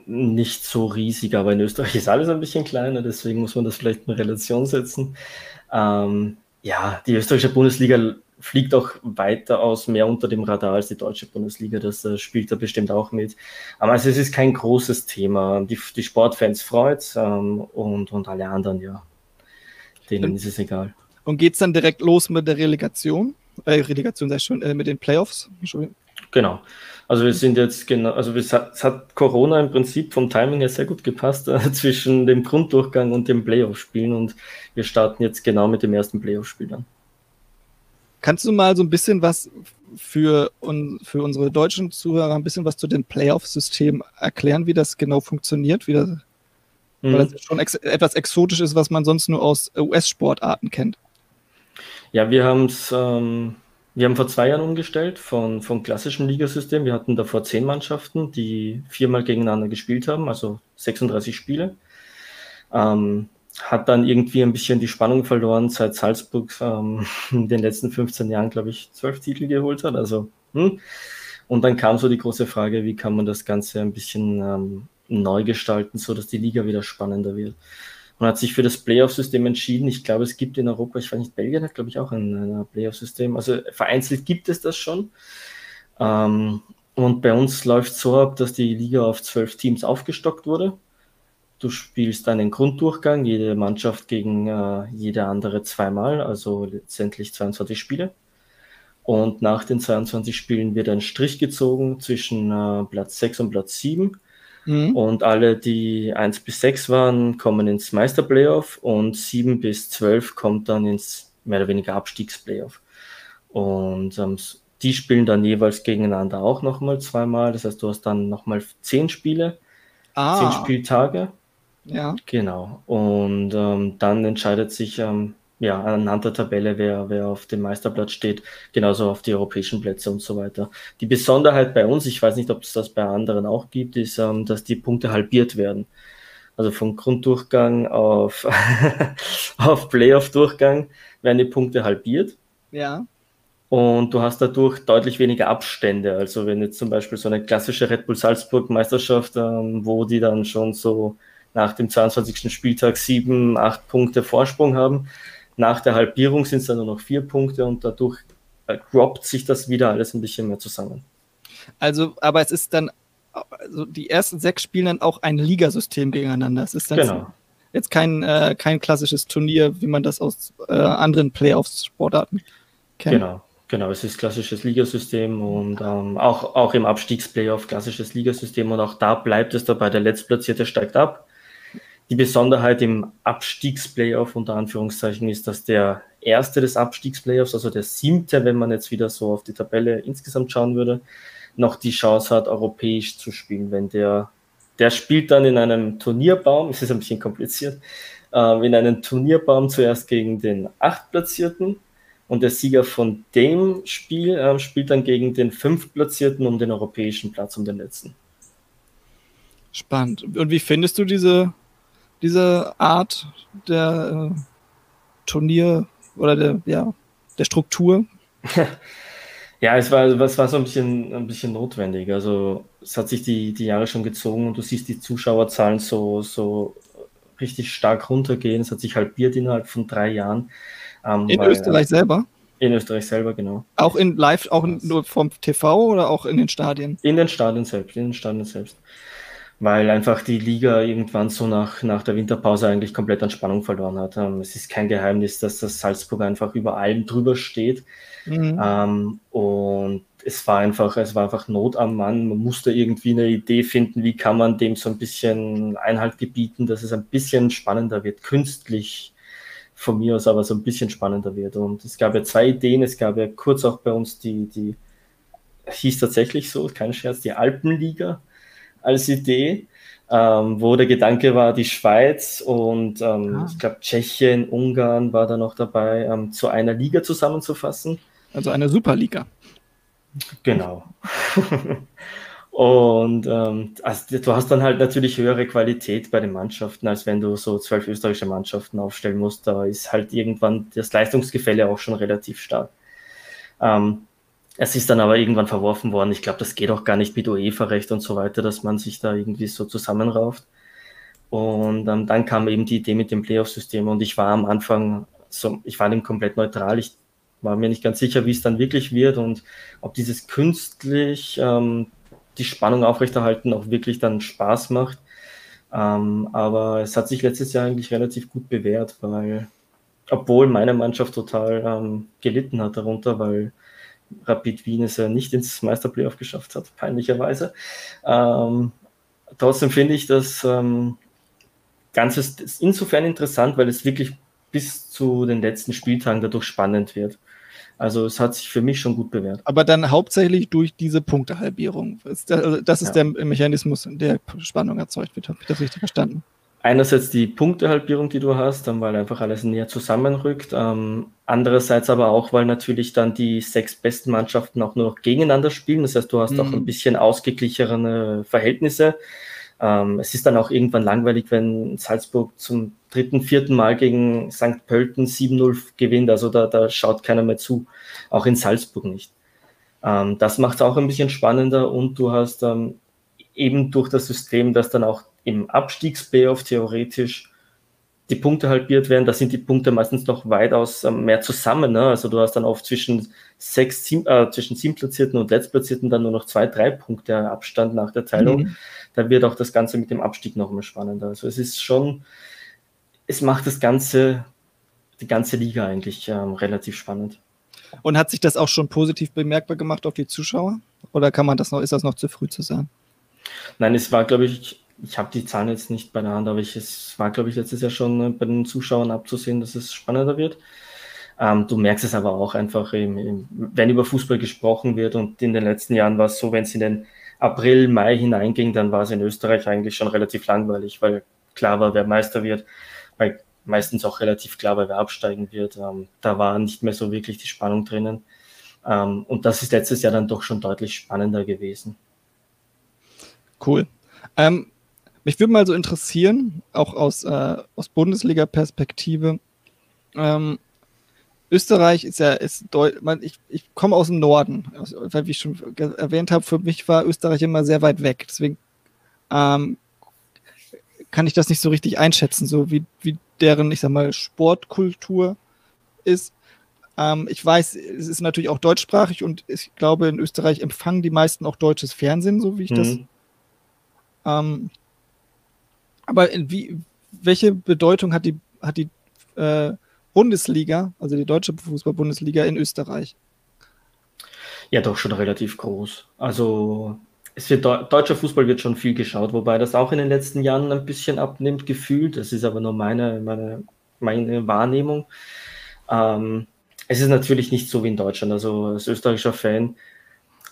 Nicht so riesig, aber in Österreich ist alles ein bisschen kleiner, deswegen muss man das vielleicht in Relation setzen. Ähm, ja, die österreichische Bundesliga fliegt auch weiter aus, mehr unter dem Radar als die deutsche Bundesliga. Das äh, spielt da bestimmt auch mit. Aber also es ist kein großes Thema. Die, die Sportfans freut ähm, und, und alle anderen, ja, denen und, ist es egal. Und geht es dann direkt los mit der Relegation? Äh, Relegation sei schon, äh, mit den Playoffs? Genau. Also wir sind jetzt genau, also es hat, Corona im Prinzip vom Timing her sehr gut gepasst äh, zwischen dem Grunddurchgang und dem Playoff-Spielen und wir starten jetzt genau mit dem ersten Playoff-Spiel dann. Kannst du mal so ein bisschen was für, un, für unsere deutschen Zuhörer ein bisschen was zu dem Playoff-System erklären, wie das genau funktioniert, wie das, mhm. weil das schon ex etwas exotisch ist, was man sonst nur aus US-Sportarten kennt? Ja, wir haben es ähm, wir haben vor zwei Jahren umgestellt von, von klassischem Ligasystem. Wir hatten davor zehn Mannschaften, die viermal gegeneinander gespielt haben, also 36 Spiele. Ähm, hat dann irgendwie ein bisschen die Spannung verloren, seit Salzburg ähm, in den letzten 15 Jahren, glaube ich, zwölf Titel geholt hat. Also, hm. Und dann kam so die große Frage, wie kann man das Ganze ein bisschen ähm, neu gestalten, so dass die Liga wieder spannender wird. Man hat sich für das Playoff-System entschieden. Ich glaube, es gibt in Europa, ich weiß nicht, Belgien hat, glaube ich, auch ein, ein Playoff-System. Also vereinzelt gibt es das schon. Ähm, und bei uns läuft es so ab, dass die Liga auf zwölf Teams aufgestockt wurde. Du spielst einen Grunddurchgang, jede Mannschaft gegen äh, jede andere zweimal, also letztendlich 22 Spiele. Und nach den 22 Spielen wird ein Strich gezogen zwischen äh, Platz 6 und Platz 7. Mhm. Und alle, die 1 bis 6 waren, kommen ins Meisterplayoff und 7 bis 12 kommt dann ins mehr oder weniger Abstiegsplayoff. Und ähm, die spielen dann jeweils gegeneinander auch nochmal zweimal. Das heißt, du hast dann nochmal 10 Spiele, ah. 10 Spieltage. Ja. Genau. Und ähm, dann entscheidet sich ähm, ja, anhand der Tabelle, wer, wer auf dem Meisterplatz steht, genauso auf die europäischen Plätze und so weiter. Die Besonderheit bei uns, ich weiß nicht, ob es das bei anderen auch gibt, ist, ähm, dass die Punkte halbiert werden. Also vom Grunddurchgang auf, auf Playoff-Durchgang werden die Punkte halbiert. Ja. Und du hast dadurch deutlich weniger Abstände. Also wenn jetzt zum Beispiel so eine klassische Red Bull Salzburg Meisterschaft, ähm, wo die dann schon so nach dem 22. Spieltag sieben, acht Punkte Vorsprung haben, nach der Halbierung sind es dann nur noch vier Punkte und dadurch äh, droppt sich das wieder alles ein bisschen mehr zusammen. Also, aber es ist dann, also die ersten sechs spielen dann auch ein Ligasystem gegeneinander. Es ist dann genau. jetzt kein, äh, kein klassisches Turnier, wie man das aus äh, anderen Playoffs-Sportarten kennt. Genau. Genau, es ist klassisches Ligasystem und ähm, auch, auch im Abstiegsplayoff klassisches Ligasystem und auch da bleibt es dabei, der Letztplatzierte steigt ab die Besonderheit im Abstiegsplayoff unter Anführungszeichen ist, dass der erste des Abstiegsplayoffs, also der siebte, wenn man jetzt wieder so auf die Tabelle insgesamt schauen würde, noch die Chance hat, europäisch zu spielen. Wenn der, der spielt dann in einem Turnierbaum, es ist ein bisschen kompliziert, äh, in einem Turnierbaum zuerst gegen den Achtplatzierten und der Sieger von dem Spiel äh, spielt dann gegen den Fünftplatzierten um den europäischen Platz, um den letzten. Spannend. Und wie findest du diese diese Art der äh, Turnier oder der, ja, der Struktur? Ja, es war, es war so ein bisschen, ein bisschen notwendig. Also es hat sich die, die Jahre schon gezogen und du siehst die Zuschauerzahlen so, so richtig stark runtergehen. Es hat sich halbiert innerhalb von drei Jahren. Ähm, in weil, Österreich selber? In Österreich selber, genau. Auch in live, auch nur vom TV oder auch in den Stadien? In den Stadien selbst, in den Stadien selbst weil einfach die Liga irgendwann so nach, nach der Winterpause eigentlich komplett an Spannung verloren hat. Ähm, es ist kein Geheimnis, dass das Salzburg einfach über allem drüber steht. Mhm. Ähm, und es war einfach, es war einfach Not am Mann. Man musste irgendwie eine Idee finden, wie kann man dem so ein bisschen Einhalt gebieten, dass es ein bisschen spannender wird, künstlich von mir aus aber so ein bisschen spannender wird. Und es gab ja zwei Ideen. Es gab ja kurz auch bei uns die, die hieß tatsächlich so, kein Scherz, die Alpenliga als Idee, ähm, wo der Gedanke war, die Schweiz und ähm, ah. ich glaube Tschechien, Ungarn war da noch dabei, ähm, zu einer Liga zusammenzufassen. Also eine Superliga. Genau. und ähm, also du hast dann halt natürlich höhere Qualität bei den Mannschaften, als wenn du so zwölf österreichische Mannschaften aufstellen musst. Da ist halt irgendwann das Leistungsgefälle auch schon relativ stark. Ähm, es ist dann aber irgendwann verworfen worden. Ich glaube, das geht auch gar nicht mit UEFA-Recht und so weiter, dass man sich da irgendwie so zusammenrauft. Und ähm, dann kam eben die Idee mit dem Playoff-System und ich war am Anfang so, ich war dem komplett neutral. Ich war mir nicht ganz sicher, wie es dann wirklich wird und ob dieses künstlich ähm, die Spannung aufrechterhalten auch wirklich dann Spaß macht. Ähm, aber es hat sich letztes Jahr eigentlich relativ gut bewährt, weil obwohl meine Mannschaft total ähm, gelitten hat darunter, weil Rapid Wien es ja nicht ins Meisterplayoff geschafft hat, peinlicherweise. Ähm, trotzdem finde ich das ähm, Ganze ist insofern interessant, weil es wirklich bis zu den letzten Spieltagen dadurch spannend wird. Also es hat sich für mich schon gut bewährt. Aber dann hauptsächlich durch diese Punktehalbierung. Das ist der Mechanismus, der Spannung erzeugt wird. Habe ich das richtig verstanden? Einerseits die Punktehalbierung, die du hast, weil einfach alles näher zusammenrückt. Ähm, andererseits aber auch, weil natürlich dann die sechs besten Mannschaften auch nur noch gegeneinander spielen. Das heißt, du hast mhm. auch ein bisschen ausgeglichenere Verhältnisse. Ähm, es ist dann auch irgendwann langweilig, wenn Salzburg zum dritten, vierten Mal gegen St. Pölten 7-0 gewinnt. Also da, da schaut keiner mehr zu, auch in Salzburg nicht. Ähm, das macht es auch ein bisschen spannender und du hast ähm, eben durch das System, das dann auch im Abstiegs-Playoff theoretisch die Punkte halbiert werden, da sind die Punkte meistens noch weitaus ähm, mehr zusammen. Ne? Also du hast dann oft zwischen sechs, sieben, äh, zwischen siebtplatzierten und letztplatzierten dann nur noch zwei, drei Punkte Abstand nach der Teilung. Mhm. Da wird auch das Ganze mit dem Abstieg noch mal spannender. Also es ist schon, es macht das Ganze, die ganze Liga eigentlich ähm, relativ spannend. Und hat sich das auch schon positiv bemerkbar gemacht auf die Zuschauer? Oder kann man das noch, ist das noch zu früh zu sagen? Nein, es war, glaube ich, ich habe die Zahlen jetzt nicht bei der Hand, aber ich, es war, glaube ich, letztes Jahr schon äh, bei den Zuschauern abzusehen, dass es spannender wird. Ähm, du merkst es aber auch einfach, im, im, wenn über Fußball gesprochen wird und in den letzten Jahren war es so, wenn es in den April, Mai hineinging, dann war es in Österreich eigentlich schon relativ langweilig, weil klar war, wer Meister wird, weil meistens auch relativ klar war, wer absteigen wird. Ähm, da war nicht mehr so wirklich die Spannung drinnen. Ähm, und das ist letztes Jahr dann doch schon deutlich spannender gewesen. Cool. Ähm, mich würde mal so interessieren, auch aus, äh, aus Bundesliga-Perspektive. Ähm, Österreich ist ja, ist ich, ich komme aus dem Norden, weil wie ich schon erwähnt habe, für mich war Österreich immer sehr weit weg. Deswegen ähm, kann ich das nicht so richtig einschätzen, so wie, wie deren, ich sag mal, Sportkultur ist. Ähm, ich weiß, es ist natürlich auch deutschsprachig und ich glaube, in Österreich empfangen die meisten auch deutsches Fernsehen, so wie ich mhm. das ähm, aber wie, welche Bedeutung hat die, hat die äh, Bundesliga, also die deutsche Fußball-Bundesliga in Österreich? Ja, doch schon relativ groß. Also es wird deutscher Fußball wird schon viel geschaut, wobei das auch in den letzten Jahren ein bisschen abnimmt, gefühlt. Das ist aber nur meine, meine, meine Wahrnehmung. Ähm, es ist natürlich nicht so wie in Deutschland. Also als österreichischer Fan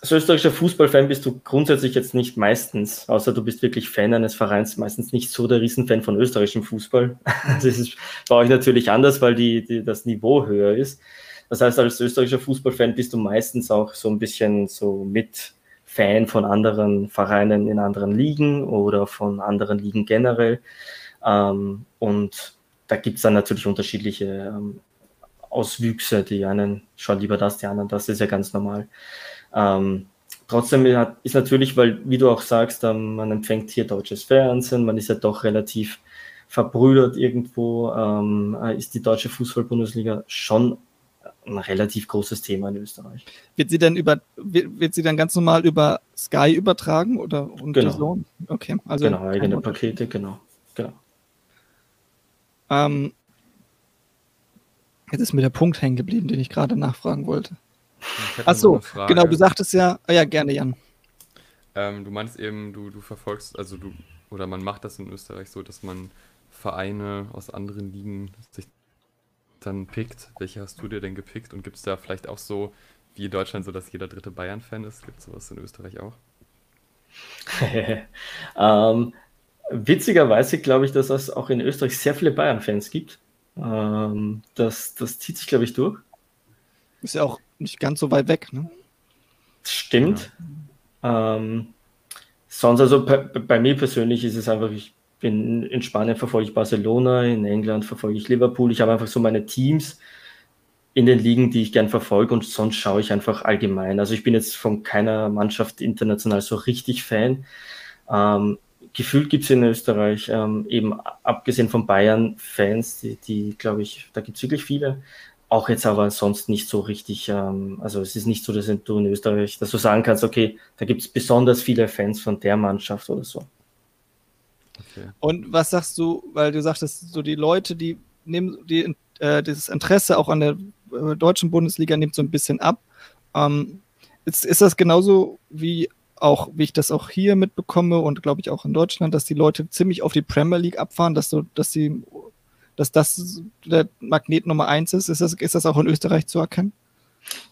als österreichischer Fußballfan bist du grundsätzlich jetzt nicht meistens, außer du bist wirklich Fan eines Vereins, meistens nicht so der Riesenfan von österreichischem Fußball. Das ist bei euch natürlich anders, weil die, die, das Niveau höher ist. Das heißt, als österreichischer Fußballfan bist du meistens auch so ein bisschen so mit Fan von anderen Vereinen in anderen Ligen oder von anderen Ligen generell. Ähm, und da gibt es dann natürlich unterschiedliche ähm, Auswüchse. Die einen schauen lieber das, die anderen das, ist ja ganz normal. Ähm, trotzdem ist natürlich, weil, wie du auch sagst, ähm, man empfängt hier deutsches Fernsehen, man ist ja doch relativ verbrüdert irgendwo, ähm, äh, ist die deutsche Fußball-Bundesliga schon ein relativ großes Thema in Österreich. Wird sie denn über wird, wird sie dann ganz normal über Sky übertragen oder unter genau. so? Okay, also genau eigene Pakete, genau, genau. Ähm, jetzt ist mir der Punkt hängen geblieben, den ich gerade nachfragen wollte. Ach so, genau, du sagtest ja, oh ja, gerne, Jan. Ähm, du meinst eben, du, du verfolgst, also du, oder man macht das in Österreich so, dass man Vereine aus anderen Ligen sich dann pickt. Welche hast du dir denn gepickt? Und gibt es da vielleicht auch so, wie in Deutschland, so dass jeder dritte Bayern-Fan ist? Gibt es sowas in Österreich auch? ähm, witzigerweise glaube ich, dass es auch in Österreich sehr viele Bayern-Fans gibt. Ähm, das, das zieht sich, glaube ich, durch. Ist ja auch nicht ganz so weit weg, ne? Stimmt. Ja. Ähm, sonst, also bei, bei, mir persönlich ist es einfach, ich bin in Spanien verfolge ich Barcelona, in England verfolge ich Liverpool. Ich habe einfach so meine Teams in den Ligen, die ich gern verfolge und sonst schaue ich einfach allgemein. Also ich bin jetzt von keiner Mannschaft international so richtig Fan. Ähm, gefühlt gibt es in Österreich, ähm, eben abgesehen von Bayern, Fans, die, die glaube ich, da gibt es wirklich viele, auch jetzt aber sonst nicht so richtig, ähm, also es ist nicht so, dass du in Österreich, dass du sagen kannst, okay, da gibt es besonders viele Fans von der Mannschaft oder so. Okay. Und was sagst du, weil du sagtest, so die Leute, die nehmen die, äh, dieses Interesse auch an der äh, deutschen Bundesliga nimmt so ein bisschen ab. Ähm, ist, ist das genauso wie auch, wie ich das auch hier mitbekomme und glaube ich auch in Deutschland, dass die Leute ziemlich auf die Premier League abfahren, dass so, dass sie dass das der Magnet Nummer eins ist. Ist das, ist das auch in Österreich zu erkennen?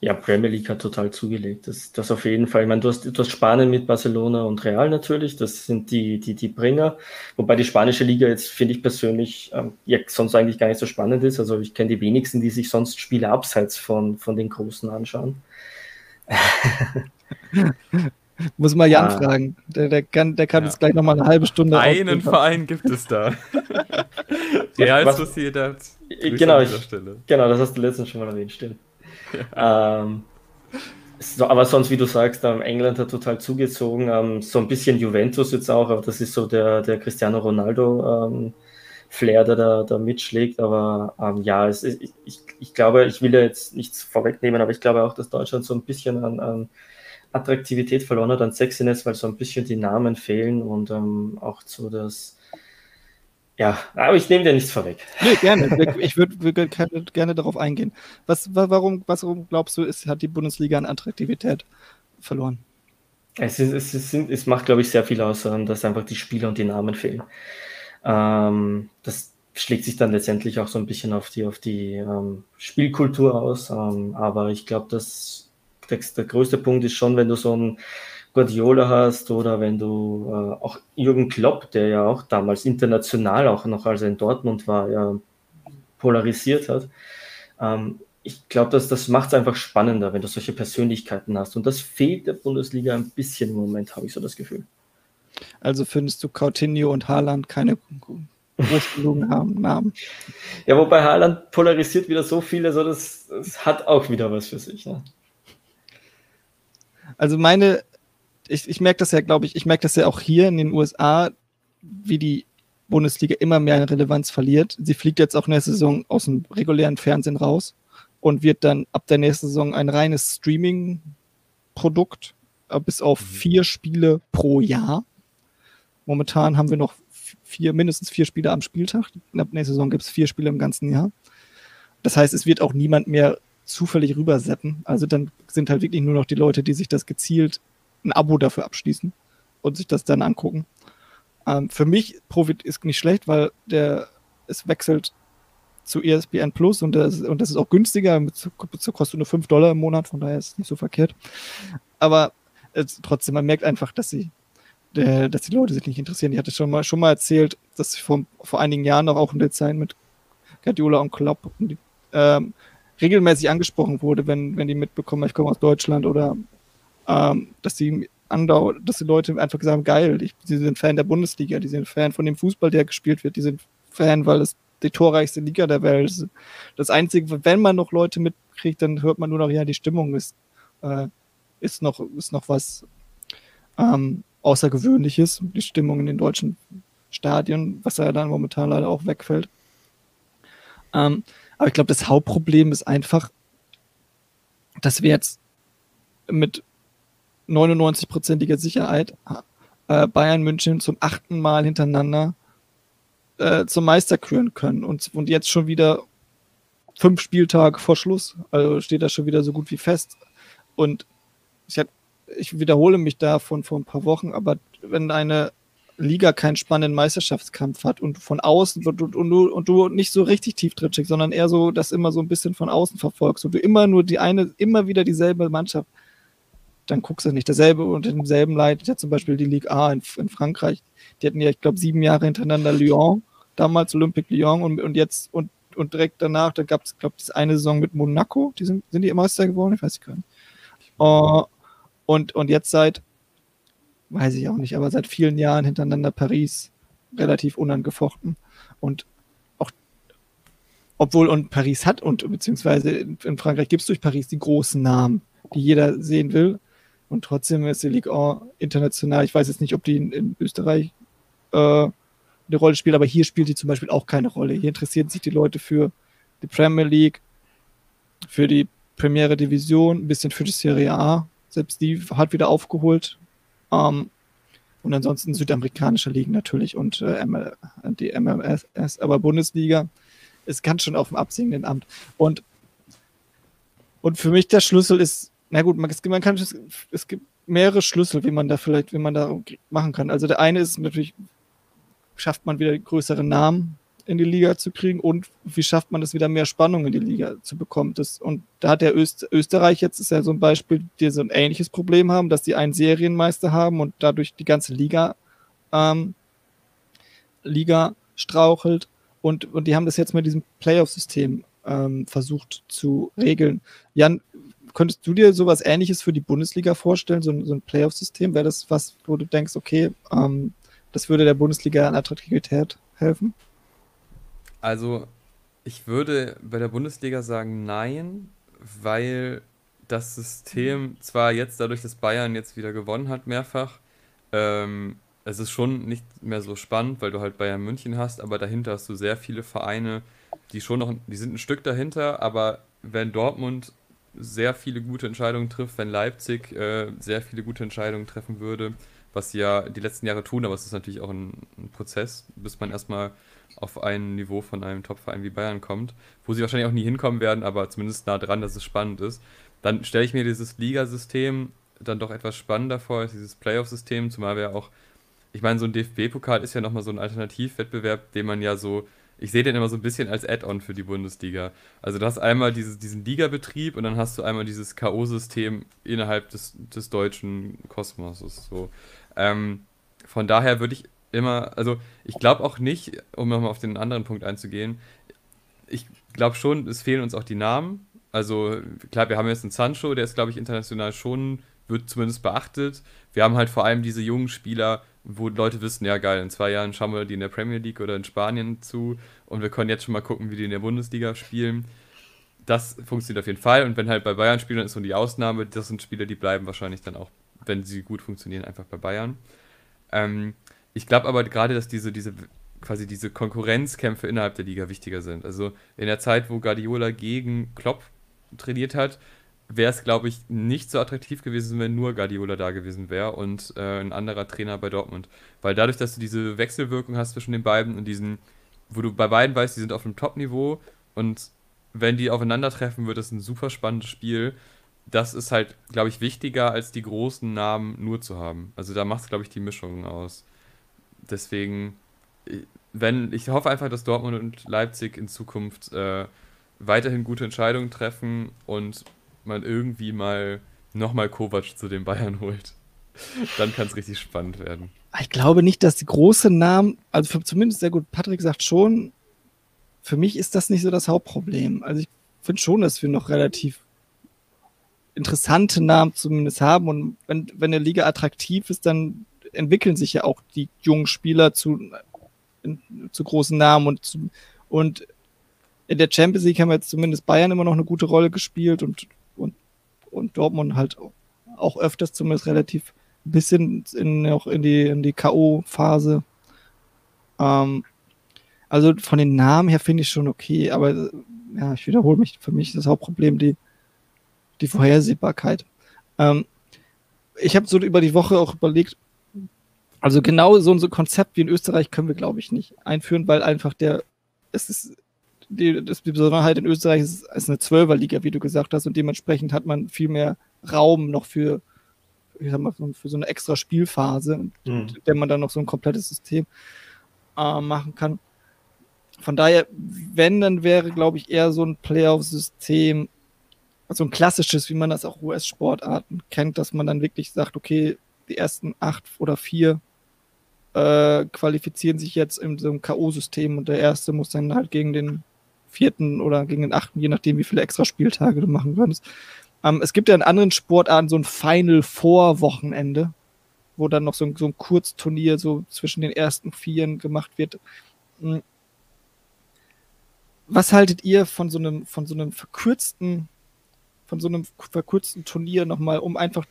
Ja, Premier League hat total zugelegt. Das, das auf jeden Fall. Ich meine, du hast, du hast Spanien mit Barcelona und Real natürlich. Das sind die, die, die Bringer. Wobei die spanische Liga jetzt, finde ich persönlich, ähm, ja, sonst eigentlich gar nicht so spannend ist. Also ich kenne die wenigsten, die sich sonst Spiele abseits von, von den Großen anschauen. Muss mal Jan ah. fragen. Der, der kann, der kann ja. uns gleich nochmal eine halbe Stunde. Einen Verein gibt es da. Real Sociedad. Genau, ich, genau, das hast du letztens schon mal erwähnt, stimmt. Ja. Ähm, so, aber sonst, wie du sagst, ähm, England hat total zugezogen. Ähm, so ein bisschen Juventus jetzt auch, aber das ist so der, der Cristiano Ronaldo ähm, Flair, der da, da mitschlägt. Aber ähm, ja, es ist, ich, ich glaube, ich will ja jetzt nichts vorwegnehmen, aber ich glaube auch, dass Deutschland so ein bisschen an, an Attraktivität verloren hat, an Sexiness, weil so ein bisschen die Namen fehlen und ähm, auch so das ja, aber ich nehme dir nichts vorweg. Nee, gerne. Ich würde würd gerne darauf eingehen. Was, warum, warum glaubst du, ist, hat die Bundesliga an Attraktivität verloren? Es, ist, es, ist, es macht, glaube ich, sehr viel aus, ähm, dass einfach die Spieler und die Namen fehlen. Ähm, das schlägt sich dann letztendlich auch so ein bisschen auf die, auf die ähm, Spielkultur aus. Ähm, aber ich glaube, dass der, der größte Punkt ist schon, wenn du so ein Guardiola hast oder wenn du äh, auch Jürgen Klopp, der ja auch damals international, auch noch als er in Dortmund war, ja, polarisiert hat. Ähm, ich glaube, dass das macht es einfach spannender, wenn du solche Persönlichkeiten hast. Und das fehlt der Bundesliga ein bisschen im Moment, habe ich so das Gefühl. Also findest du Coutinho und Haaland keine groß Namen? Ja, wobei Haaland polarisiert wieder so viel, also das, das hat auch wieder was für sich. Ne? Also meine ich, ich merke das ja, glaube ich, ich merke das ja auch hier in den USA, wie die Bundesliga immer mehr Relevanz verliert. Sie fliegt jetzt auch nächste Saison aus dem regulären Fernsehen raus und wird dann ab der nächsten Saison ein reines Streaming-Produkt, äh, bis auf mhm. vier Spiele pro Jahr. Momentan haben wir noch vier, mindestens vier Spiele am Spieltag. Ab nächster Saison gibt es vier Spiele im ganzen Jahr. Das heißt, es wird auch niemand mehr zufällig rüberseppen. Also dann sind halt wirklich nur noch die Leute, die sich das gezielt ein Abo dafür abschließen und sich das dann angucken. Ähm, für mich Profit ist nicht schlecht, weil der es wechselt zu ESPN Plus und das, und das ist auch günstiger, mit, kostet nur 5 Dollar im Monat, von daher ist es nicht so verkehrt. Aber es, trotzdem, man merkt einfach, dass sie dass die Leute sich nicht interessieren. Ich hatte schon mal, schon mal erzählt, dass ich vor, vor einigen Jahren noch auch in der Zeit mit Guardiola und Klopp ähm, regelmäßig angesprochen wurde, wenn, wenn die mitbekommen, ich komme aus Deutschland oder ähm, dass die andauert, dass die Leute einfach haben, geil, ich, die sind Fan der Bundesliga, die sind Fan von dem Fußball, der gespielt wird, die sind Fan, weil es die torreichste Liga der Welt ist. Das Einzige, wenn man noch Leute mitkriegt, dann hört man nur noch, ja, die Stimmung ist, äh, ist, noch, ist noch was ähm, Außergewöhnliches, die Stimmung in den deutschen Stadien, was ja dann momentan leider auch wegfällt. Ähm, aber ich glaube, das Hauptproblem ist einfach, dass wir jetzt mit 99-prozentiger Sicherheit äh, Bayern München zum achten Mal hintereinander äh, zum Meister küren können. Und, und jetzt schon wieder fünf Spieltage vor Schluss. Also steht das schon wieder so gut wie fest. Und ich, hab, ich wiederhole mich da von vor ein paar Wochen, aber wenn eine Liga keinen spannenden Meisterschaftskampf hat und von außen und, und, und, du, und du nicht so richtig tief drin steckst, sondern eher so das immer so ein bisschen von außen verfolgst und du immer nur die eine, immer wieder dieselbe Mannschaft dann guckst du nicht. Dasselbe und im selben Leid, ja zum Beispiel die Ligue A in, in Frankreich, die hatten ja, ich glaube, sieben Jahre hintereinander Lyon, damals Olympique Lyon und, und jetzt und, und direkt danach, da gab es, glaube ich, eine Saison mit Monaco, die sind, sind die Meister geworden? Ich weiß gar nicht. Uh, und, und jetzt seit, weiß ich auch nicht, aber seit vielen Jahren hintereinander Paris relativ unangefochten. Und auch, obwohl und Paris hat und beziehungsweise in, in Frankreich gibt es durch Paris die großen Namen, die jeder sehen will. Und trotzdem ist die Ligue 1 international. Ich weiß jetzt nicht, ob die in, in Österreich äh, eine Rolle spielt, aber hier spielt die zum Beispiel auch keine Rolle. Hier interessieren sich die Leute für die Premier League, für die Premiere Division, ein bisschen für die Serie A. Selbst die hat wieder aufgeholt. Ähm, und ansonsten südamerikanische Ligen natürlich und äh, ML, die MLS, aber Bundesliga ist ganz schön auf dem absinkenden Amt. Und, und für mich der Schlüssel ist na gut, man, man kann, es gibt mehrere Schlüssel, wie man da vielleicht, wie man da machen kann. Also der eine ist natürlich, schafft man wieder größere Namen in die Liga zu kriegen und wie schafft man es wieder mehr Spannung in die Liga zu bekommen. Das, und da hat der Öst, Österreich jetzt ist ja so ein Beispiel, die so ein ähnliches Problem haben, dass die einen Serienmeister haben und dadurch die ganze Liga, ähm, Liga strauchelt und, und die haben das jetzt mit diesem Playoff-System ähm, versucht zu regeln. Jan, könntest du dir sowas ähnliches für die Bundesliga vorstellen, so, so ein Playoff-System? Wäre das was, wo du denkst, okay, ähm, das würde der Bundesliga an Attraktivität helfen? Also, ich würde bei der Bundesliga sagen nein, weil das System zwar jetzt dadurch, dass Bayern jetzt wieder gewonnen hat, mehrfach, ähm, es ist schon nicht mehr so spannend, weil du halt Bayern München hast, aber dahinter hast du sehr viele Vereine, die schon noch, die sind ein Stück dahinter, aber wenn Dortmund sehr viele gute Entscheidungen trifft, wenn Leipzig äh, sehr viele gute Entscheidungen treffen würde, was sie ja die letzten Jahre tun, aber es ist natürlich auch ein, ein Prozess, bis man erstmal auf ein Niveau von einem Topverein wie Bayern kommt, wo sie wahrscheinlich auch nie hinkommen werden, aber zumindest nah dran, dass es spannend ist. Dann stelle ich mir dieses Ligasystem dann doch etwas spannender vor als dieses Playoff-System, zumal wir auch ich meine, so ein DFB-Pokal ist ja nochmal so ein Alternativwettbewerb, den man ja so, ich sehe den immer so ein bisschen als Add-on für die Bundesliga. Also du hast einmal dieses, diesen Ligabetrieb und dann hast du einmal dieses K.O.-System innerhalb des, des deutschen Kosmoses. So. Ähm, von daher würde ich immer, also ich glaube auch nicht, um nochmal auf den anderen Punkt einzugehen, ich glaube schon, es fehlen uns auch die Namen. Also klar, wir haben jetzt einen Sancho, der ist, glaube ich, international schon, wird zumindest beachtet. Wir haben halt vor allem diese jungen Spieler, wo Leute wissen, ja geil, in zwei Jahren schauen wir die in der Premier League oder in Spanien zu und wir können jetzt schon mal gucken, wie die in der Bundesliga spielen. Das funktioniert auf jeden Fall und wenn halt bei Bayern spielen, dann ist so die Ausnahme, das sind Spieler, die bleiben wahrscheinlich dann auch, wenn sie gut funktionieren, einfach bei Bayern. Ähm, ich glaube aber gerade, dass diese, diese quasi diese Konkurrenzkämpfe innerhalb der Liga wichtiger sind. Also in der Zeit, wo Guardiola gegen Klopp trainiert hat, wäre es, glaube ich, nicht so attraktiv gewesen, wenn nur Guardiola da gewesen wäre und äh, ein anderer Trainer bei Dortmund. Weil dadurch, dass du diese Wechselwirkung hast zwischen den beiden und diesen, wo du bei beiden weißt, die sind auf einem Top-Niveau und wenn die aufeinandertreffen, wird es ein super spannendes Spiel. Das ist halt, glaube ich, wichtiger, als die großen Namen nur zu haben. Also da macht es, glaube ich, die Mischung aus. Deswegen, wenn, ich hoffe einfach, dass Dortmund und Leipzig in Zukunft äh, weiterhin gute Entscheidungen treffen und man irgendwie mal nochmal Kovac zu den Bayern holt. Dann kann es richtig spannend werden. Ich glaube nicht, dass die großen Namen, also für, zumindest sehr gut, Patrick sagt schon, für mich ist das nicht so das Hauptproblem. Also ich finde schon, dass wir noch relativ interessante Namen zumindest haben und wenn, wenn eine Liga attraktiv ist, dann entwickeln sich ja auch die jungen Spieler zu, zu großen Namen und, zu, und in der Champions League haben jetzt zumindest Bayern immer noch eine gute Rolle gespielt und und Dortmund halt auch öfters zumindest relativ bisschen in, auch in die, in die K.O.-Phase. Ähm, also von den Namen her finde ich schon okay, aber ja, ich wiederhole mich, für mich ist das Hauptproblem die, die Vorhersehbarkeit. Ähm, ich habe so über die Woche auch überlegt, also genau so ein Konzept wie in Österreich können wir, glaube ich, nicht einführen, weil einfach der, es ist die, das, die Besonderheit in Österreich ist, ist eine Zwölferliga, wie du gesagt hast, und dementsprechend hat man viel mehr Raum noch für, ich sag mal, für so eine extra Spielphase, mhm. in der man dann noch so ein komplettes System äh, machen kann. Von daher, wenn, dann wäre, glaube ich, eher so ein Playoff-System, also ein klassisches, wie man das auch US-Sportarten kennt, dass man dann wirklich sagt, okay, die ersten acht oder vier äh, qualifizieren sich jetzt in so einem K.O.-System und der erste muss dann halt gegen den vierten oder gegen den achten, je nachdem, wie viele extra Spieltage du machen könntest. Ähm, es gibt ja in anderen Sportarten so ein Final Four Wochenende, wo dann noch so ein, so ein Kurzturnier so zwischen den ersten Vieren gemacht wird. Hm. Was haltet ihr von so einem, von so einem verkürzten, von so einem verkürzten Turnier nochmal, um einfach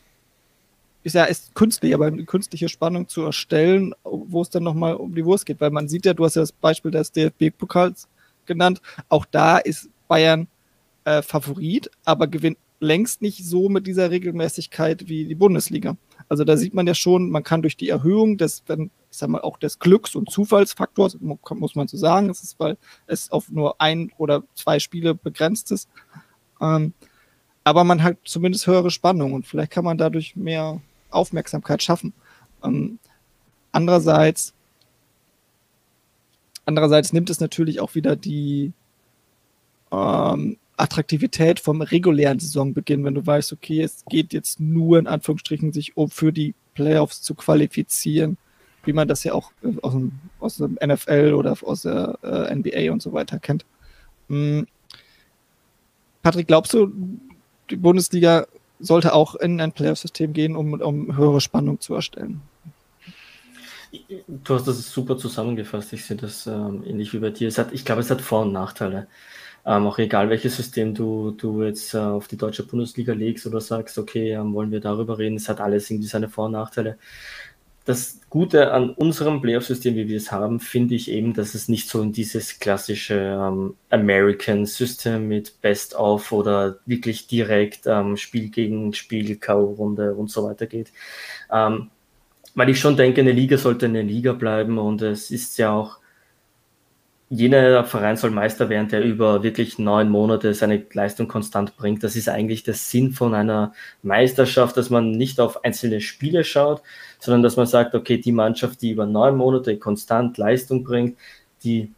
ist ja ist künstlich, aber eine künstliche Spannung zu erstellen, wo es dann nochmal um die Wurst geht, weil man sieht ja, du hast ja das Beispiel des DFB-Pokals genannt. Auch da ist Bayern äh, Favorit, aber gewinnt längst nicht so mit dieser Regelmäßigkeit wie die Bundesliga. Also da sieht man ja schon, man kann durch die Erhöhung des, ich sag mal, auch des Glücks- und Zufallsfaktors, muss man so sagen, es ist, weil es auf nur ein oder zwei Spiele begrenzt ist. Ähm, aber man hat zumindest höhere Spannung und vielleicht kann man dadurch mehr Aufmerksamkeit schaffen. Ähm, andererseits Andererseits nimmt es natürlich auch wieder die ähm, Attraktivität vom regulären Saisonbeginn, wenn du weißt, okay, es geht jetzt nur in Anführungsstrichen sich um für die Playoffs zu qualifizieren, wie man das ja auch äh, aus dem, aus dem NFL oder aus der äh, NBA und so weiter kennt. Hm. Patrick, glaubst du, die Bundesliga sollte auch in ein Playoff-System gehen, um, um höhere Spannung zu erstellen. Du hast das super zusammengefasst. Ich sehe das ähm, ähnlich wie bei dir. Es hat, ich glaube, es hat Vor- und Nachteile. Ähm, auch egal, welches System du, du jetzt äh, auf die deutsche Bundesliga legst oder sagst, okay, ähm, wollen wir darüber reden. Es hat alles irgendwie seine Vor- und Nachteile das Gute an unserem Playoff-System, wie wir es haben, finde ich eben, dass es nicht so in dieses klassische ähm, American System mit Best of oder wirklich direkt ähm, Spiel gegen Spiel, K.O.-Runde und so weiter geht. Ähm, weil ich schon denke, eine Liga sollte eine Liga bleiben und es ist ja auch jener Verein soll Meister werden, der über wirklich neun Monate seine Leistung konstant bringt. Das ist eigentlich der Sinn von einer Meisterschaft, dass man nicht auf einzelne Spiele schaut, sondern dass man sagt, okay, die Mannschaft, die über neun Monate konstant Leistung bringt, die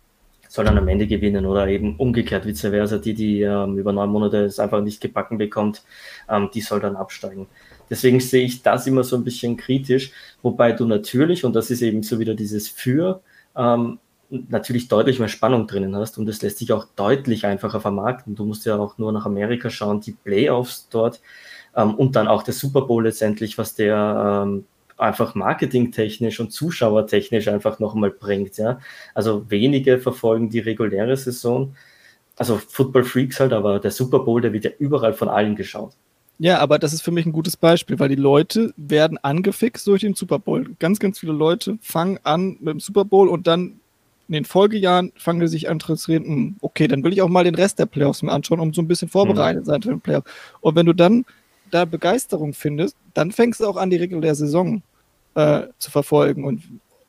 soll dann am Ende gewinnen oder eben umgekehrt, vice versa, die, die ähm, über neun Monate es einfach nicht gebacken bekommt, ähm, die soll dann absteigen. Deswegen sehe ich das immer so ein bisschen kritisch, wobei du natürlich, und das ist eben so wieder dieses Für, ähm, natürlich deutlich mehr Spannung drinnen hast und es lässt sich auch deutlich einfacher vermarkten. Du musst ja auch nur nach Amerika schauen, die Playoffs dort ähm, und dann auch der Super Bowl letztendlich, was der ähm, einfach marketingtechnisch und zuschauertechnisch einfach nochmal bringt. Ja? Also wenige verfolgen die reguläre Saison, also Football Freaks halt, aber der Super Bowl, der wird ja überall von allen geschaut. Ja, aber das ist für mich ein gutes Beispiel, weil die Leute werden angefixt durch den Super Bowl. Ganz, ganz viele Leute fangen an mit dem Super Bowl und dann in den Folgejahren fangen die sich an zu interessieren, hm, okay, dann will ich auch mal den Rest der Playoffs mir anschauen, um so ein bisschen vorbereitet mhm. sein für den Playoff. Und wenn du dann da Begeisterung findest, dann fängst du auch an, die reguläre Saison äh, zu verfolgen. Und,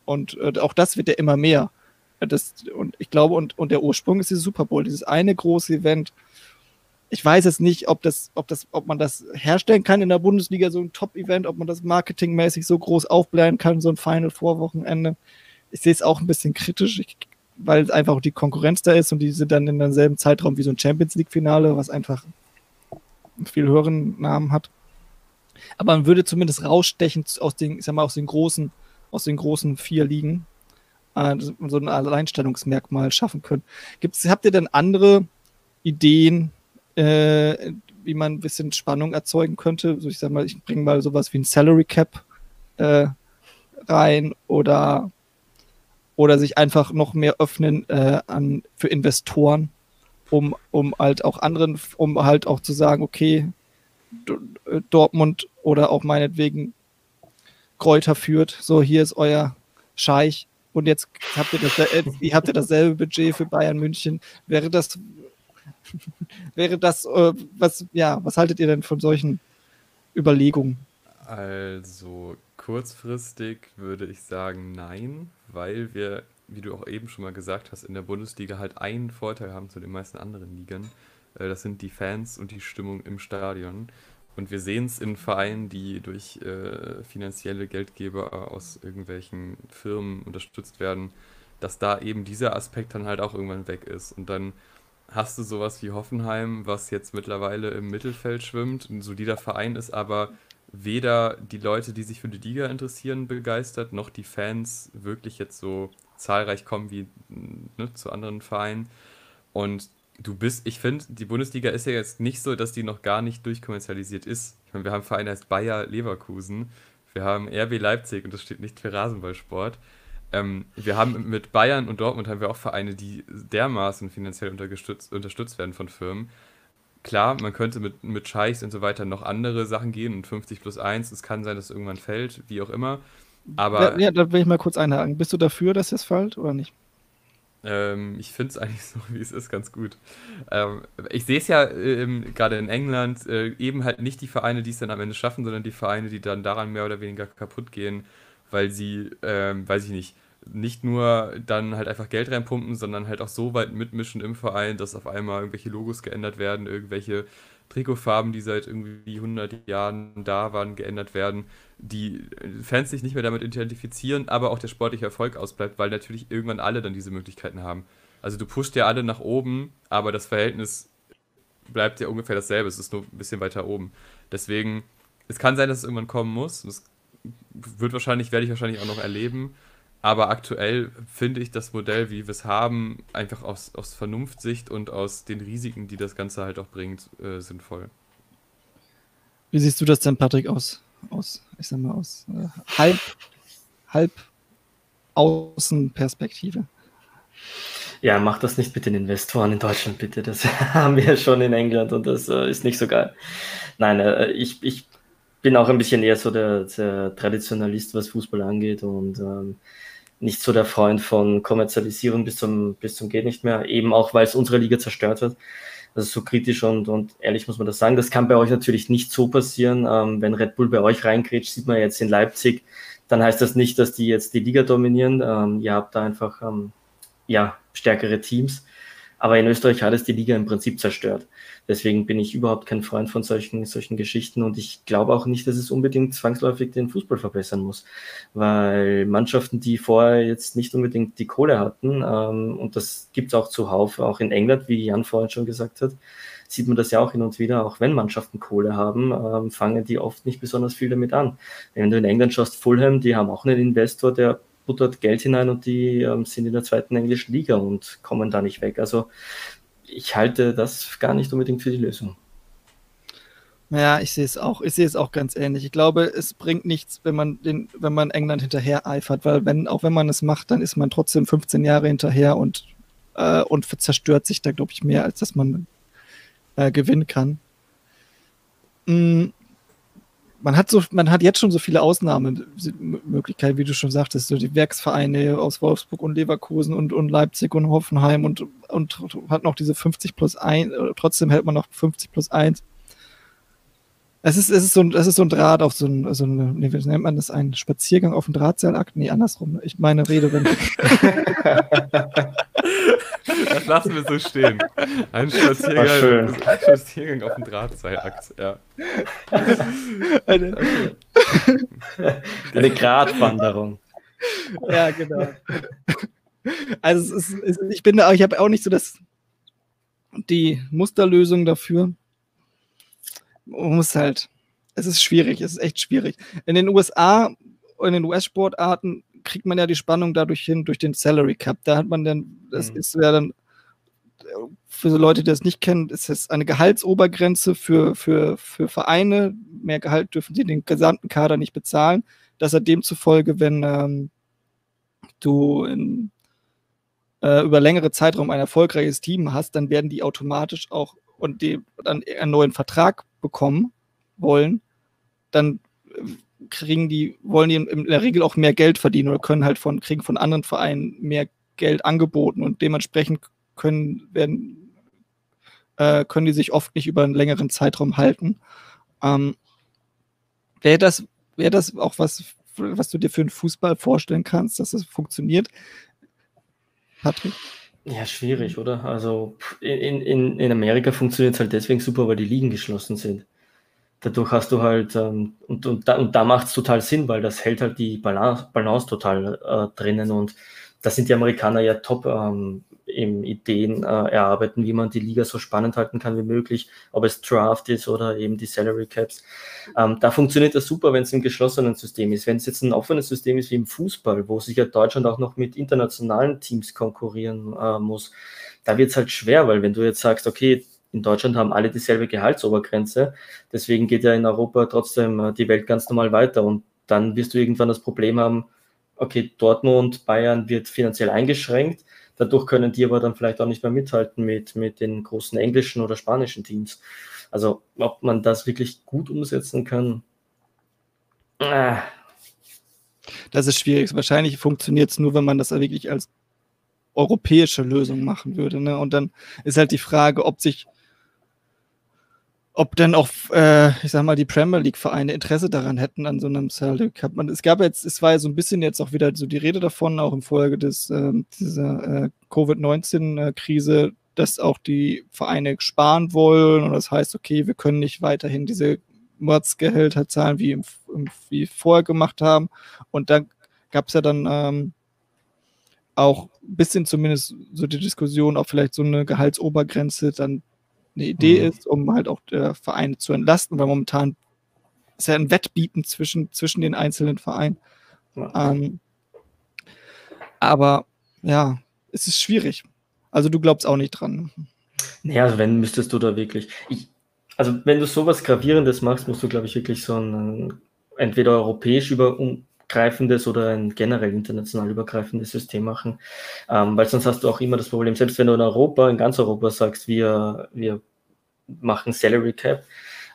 und äh, auch das wird ja immer mehr. Das, und ich glaube, und, und der Ursprung ist dieses Super Bowl, dieses eine große Event. Ich weiß jetzt nicht, ob das, ob das, ob man das herstellen kann in der Bundesliga, so ein Top-Event, ob man das marketingmäßig so groß aufblähen kann, so ein Final Vorwochenende ich sehe es auch ein bisschen kritisch, ich, weil einfach die Konkurrenz da ist und die sind dann in demselben Zeitraum wie so ein Champions League-Finale, was einfach einen viel höheren Namen hat. Aber man würde zumindest rausstechen aus den, ich sag mal, aus den großen, aus den großen vier Ligen äh, so ein Alleinstellungsmerkmal schaffen können. Gibt's, habt ihr denn andere Ideen, äh, wie man ein bisschen Spannung erzeugen könnte? So, ich sag mal, ich bringe mal sowas wie ein Salary Cap äh, rein oder oder sich einfach noch mehr öffnen äh, an, für Investoren, um, um halt auch anderen, um halt auch zu sagen, okay, äh, Dortmund oder auch meinetwegen Kräuter führt, so hier ist euer Scheich und jetzt habt ihr, das, äh, habt ihr dasselbe Budget für Bayern München. Wäre das, wäre das, äh, was, ja, was haltet ihr denn von solchen Überlegungen? Also kurzfristig würde ich sagen nein, weil wir, wie du auch eben schon mal gesagt hast, in der Bundesliga halt einen Vorteil haben zu den meisten anderen Ligen. Äh, das sind die Fans und die Stimmung im Stadion. Und wir sehen es in Vereinen, die durch äh, finanzielle Geldgeber aus irgendwelchen Firmen unterstützt werden, dass da eben dieser Aspekt dann halt auch irgendwann weg ist. Und dann hast du sowas wie Hoffenheim, was jetzt mittlerweile im Mittelfeld schwimmt, ein solider Verein ist, aber weder die Leute, die sich für die Liga interessieren, begeistert, noch die Fans wirklich jetzt so zahlreich kommen wie ne, zu anderen Vereinen. Und du bist, ich finde, die Bundesliga ist ja jetzt nicht so, dass die noch gar nicht durchkommerzialisiert ist. Ich meine, wir haben Vereine als Bayer Leverkusen, wir haben RB Leipzig und das steht nicht für Rasenballsport. Ähm, wir haben mit Bayern und Dortmund haben wir auch Vereine, die dermaßen finanziell unterstützt, unterstützt werden von Firmen klar, man könnte mit, mit Scheichs und so weiter noch andere Sachen gehen und 50 plus 1, es kann sein, dass es irgendwann fällt, wie auch immer. Aber. Ja, ja da will ich mal kurz einhaken. Bist du dafür, dass es fällt oder nicht? Ähm, ich finde es eigentlich so, wie es ist, ganz gut. Ähm, ich sehe es ja ähm, gerade in England äh, eben halt nicht die Vereine, die es dann am Ende schaffen, sondern die Vereine, die dann daran mehr oder weniger kaputt gehen, weil sie, ähm, weiß ich nicht, nicht nur dann halt einfach Geld reinpumpen, sondern halt auch so weit mitmischen im Verein, dass auf einmal irgendwelche Logos geändert werden, irgendwelche Trikotfarben, die seit irgendwie 100 Jahren da waren, geändert werden, die Fans sich nicht mehr damit identifizieren, aber auch der sportliche Erfolg ausbleibt, weil natürlich irgendwann alle dann diese Möglichkeiten haben. Also du pusht ja alle nach oben, aber das Verhältnis bleibt ja ungefähr dasselbe, es ist nur ein bisschen weiter oben. Deswegen, es kann sein, dass es irgendwann kommen muss. Das wird wahrscheinlich, werde ich wahrscheinlich auch noch erleben. Aber aktuell finde ich das Modell, wie wir es haben, einfach aus, aus Vernunftsicht und aus den Risiken, die das Ganze halt auch bringt, äh, sinnvoll. Wie siehst du das denn, Patrick, aus, aus ich sag mal, aus äh, halb, halb Außenperspektive? Ja, mach das nicht mit den Investoren in Deutschland, bitte. Das haben wir schon in England und das äh, ist nicht so geil. Nein, äh, ich, ich bin auch ein bisschen eher so der, der Traditionalist, was Fußball angeht und ähm, nicht so der Freund von Kommerzialisierung bis zum, bis zum geht nicht mehr, eben auch, weil es unsere Liga zerstört hat. Also so kritisch und, und ehrlich muss man das sagen. Das kann bei euch natürlich nicht so passieren. Ähm, wenn Red Bull bei euch reingrätscht, sieht man jetzt in Leipzig, dann heißt das nicht, dass die jetzt die Liga dominieren. Ähm, ihr habt da einfach ähm, ja, stärkere Teams. Aber in Österreich hat es die Liga im Prinzip zerstört. Deswegen bin ich überhaupt kein Freund von solchen, solchen Geschichten und ich glaube auch nicht, dass es unbedingt zwangsläufig den Fußball verbessern muss. Weil Mannschaften, die vorher jetzt nicht unbedingt die Kohle hatten, ähm, und das gibt es auch zuhauf, auch in England, wie Jan vorhin schon gesagt hat, sieht man das ja auch hin und wieder, auch wenn Mannschaften Kohle haben, ähm, fangen die oft nicht besonders viel damit an. Wenn du in England schaust, Fulham, die haben auch einen Investor, der buttert Geld hinein und die ähm, sind in der zweiten englischen Liga und kommen da nicht weg. Also ich halte das gar nicht unbedingt für die Lösung. Ja, ich sehe es auch. Ich sehe es auch ganz ähnlich. Ich glaube, es bringt nichts, wenn man den, wenn man England hinterher eifert, weil wenn, auch wenn man es macht, dann ist man trotzdem 15 Jahre hinterher und, äh, und zerstört sich da, glaube ich, mehr, als dass man äh, gewinnen kann. Mm, man hat so, man hat jetzt schon so viele Ausnahmemöglichkeiten, wie du schon sagtest, so die Werksvereine aus Wolfsburg und Leverkusen und, und Leipzig und Hoffenheim und, und hat noch diese 50 plus 1, trotzdem hält man noch 50 plus 1. Es ist, es ist so ein, es ist so ein Draht auf so ein, so ein, nee, wie nennt man das, ein Spaziergang auf dem Drahtseilakt? Nee, andersrum. Ich meine Rede, wenn. Das lassen wir so stehen. Ein Spaziergang, ein Spaziergang auf dem Drahtseilakt, ja. Eine, Eine Gratwanderung. Ja, genau. Also es ist, es, ich bin da, ich habe auch nicht so das die Musterlösung dafür. Man muss halt, es ist schwierig, es ist echt schwierig. In den USA, in den US-Sportarten kriegt man ja die Spannung dadurch hin, durch den Salary Cup. Da hat man dann, das mhm. ist ja dann, für so Leute, die das nicht kennen, ist es eine Gehaltsobergrenze für, für, für Vereine. Mehr Gehalt dürfen sie den gesamten Kader nicht bezahlen. Das hat demzufolge, wenn ähm, du in, äh, über längere Zeitraum ein erfolgreiches Team hast, dann werden die automatisch auch und die dann einen neuen Vertrag bekommen wollen, dann kriegen die, wollen die in, der Regel auch mehr Geld verdienen oder können halt von, kriegen von anderen Vereinen mehr Geld angeboten und dementsprechend können, werden, äh, können die sich oft nicht über einen längeren Zeitraum halten. Ähm, Wäre das, wäre das auch was, was du dir für einen Fußball vorstellen kannst, dass das funktioniert? Patrick? Ja, schwierig, oder? Also in, in, in Amerika funktioniert es halt deswegen super, weil die Ligen geschlossen sind dadurch hast du halt, ähm, und, und da, und da macht es total Sinn, weil das hält halt die Balance, Balance total äh, drinnen und da sind die Amerikaner ja top ähm, im Ideen äh, erarbeiten, wie man die Liga so spannend halten kann wie möglich, ob es Draft ist oder eben die Salary Caps. Ähm, da funktioniert das super, wenn es im geschlossenen System ist. Wenn es jetzt ein offenes System ist wie im Fußball, wo sich ja Deutschland auch noch mit internationalen Teams konkurrieren äh, muss, da wird es halt schwer, weil wenn du jetzt sagst, okay, in Deutschland haben alle dieselbe Gehaltsobergrenze. Deswegen geht ja in Europa trotzdem äh, die Welt ganz normal weiter. Und dann wirst du irgendwann das Problem haben, okay, Dortmund, Bayern wird finanziell eingeschränkt. Dadurch können die aber dann vielleicht auch nicht mehr mithalten mit, mit den großen englischen oder spanischen Teams. Also ob man das wirklich gut umsetzen kann. Äh. Das ist schwierig. Wahrscheinlich funktioniert es nur, wenn man das wirklich als europäische Lösung machen würde. Ne? Und dann ist halt die Frage, ob sich ob denn auch, äh, ich sag mal, die Premier League-Vereine Interesse daran hätten, an so einem Salary Cup. Man, es gab jetzt, es war ja so ein bisschen jetzt auch wieder so die Rede davon, auch im Folge des, äh, dieser äh, Covid-19-Krise, dass auch die Vereine sparen wollen und das heißt, okay, wir können nicht weiterhin diese Mordsgehälter zahlen, wie, im, im, wie vorher gemacht haben. Und dann gab es ja dann ähm, auch ein bisschen zumindest so die Diskussion, ob vielleicht so eine Gehaltsobergrenze dann eine Idee mhm. ist, um halt auch der Vereine zu entlasten, weil momentan ist ja ein Wettbieten zwischen, zwischen den einzelnen Vereinen. Ja. Ähm, aber ja, es ist schwierig. Also du glaubst auch nicht dran. Naja, also wenn müsstest du da wirklich. Ich, Also wenn du sowas Gravierendes machst, musst du, glaube ich, wirklich so ein entweder europäisch übergreifendes oder ein generell international übergreifendes System machen. Ähm, weil sonst hast du auch immer das Problem, selbst wenn du in Europa, in ganz Europa sagst, wir, wir machen Salary Cap,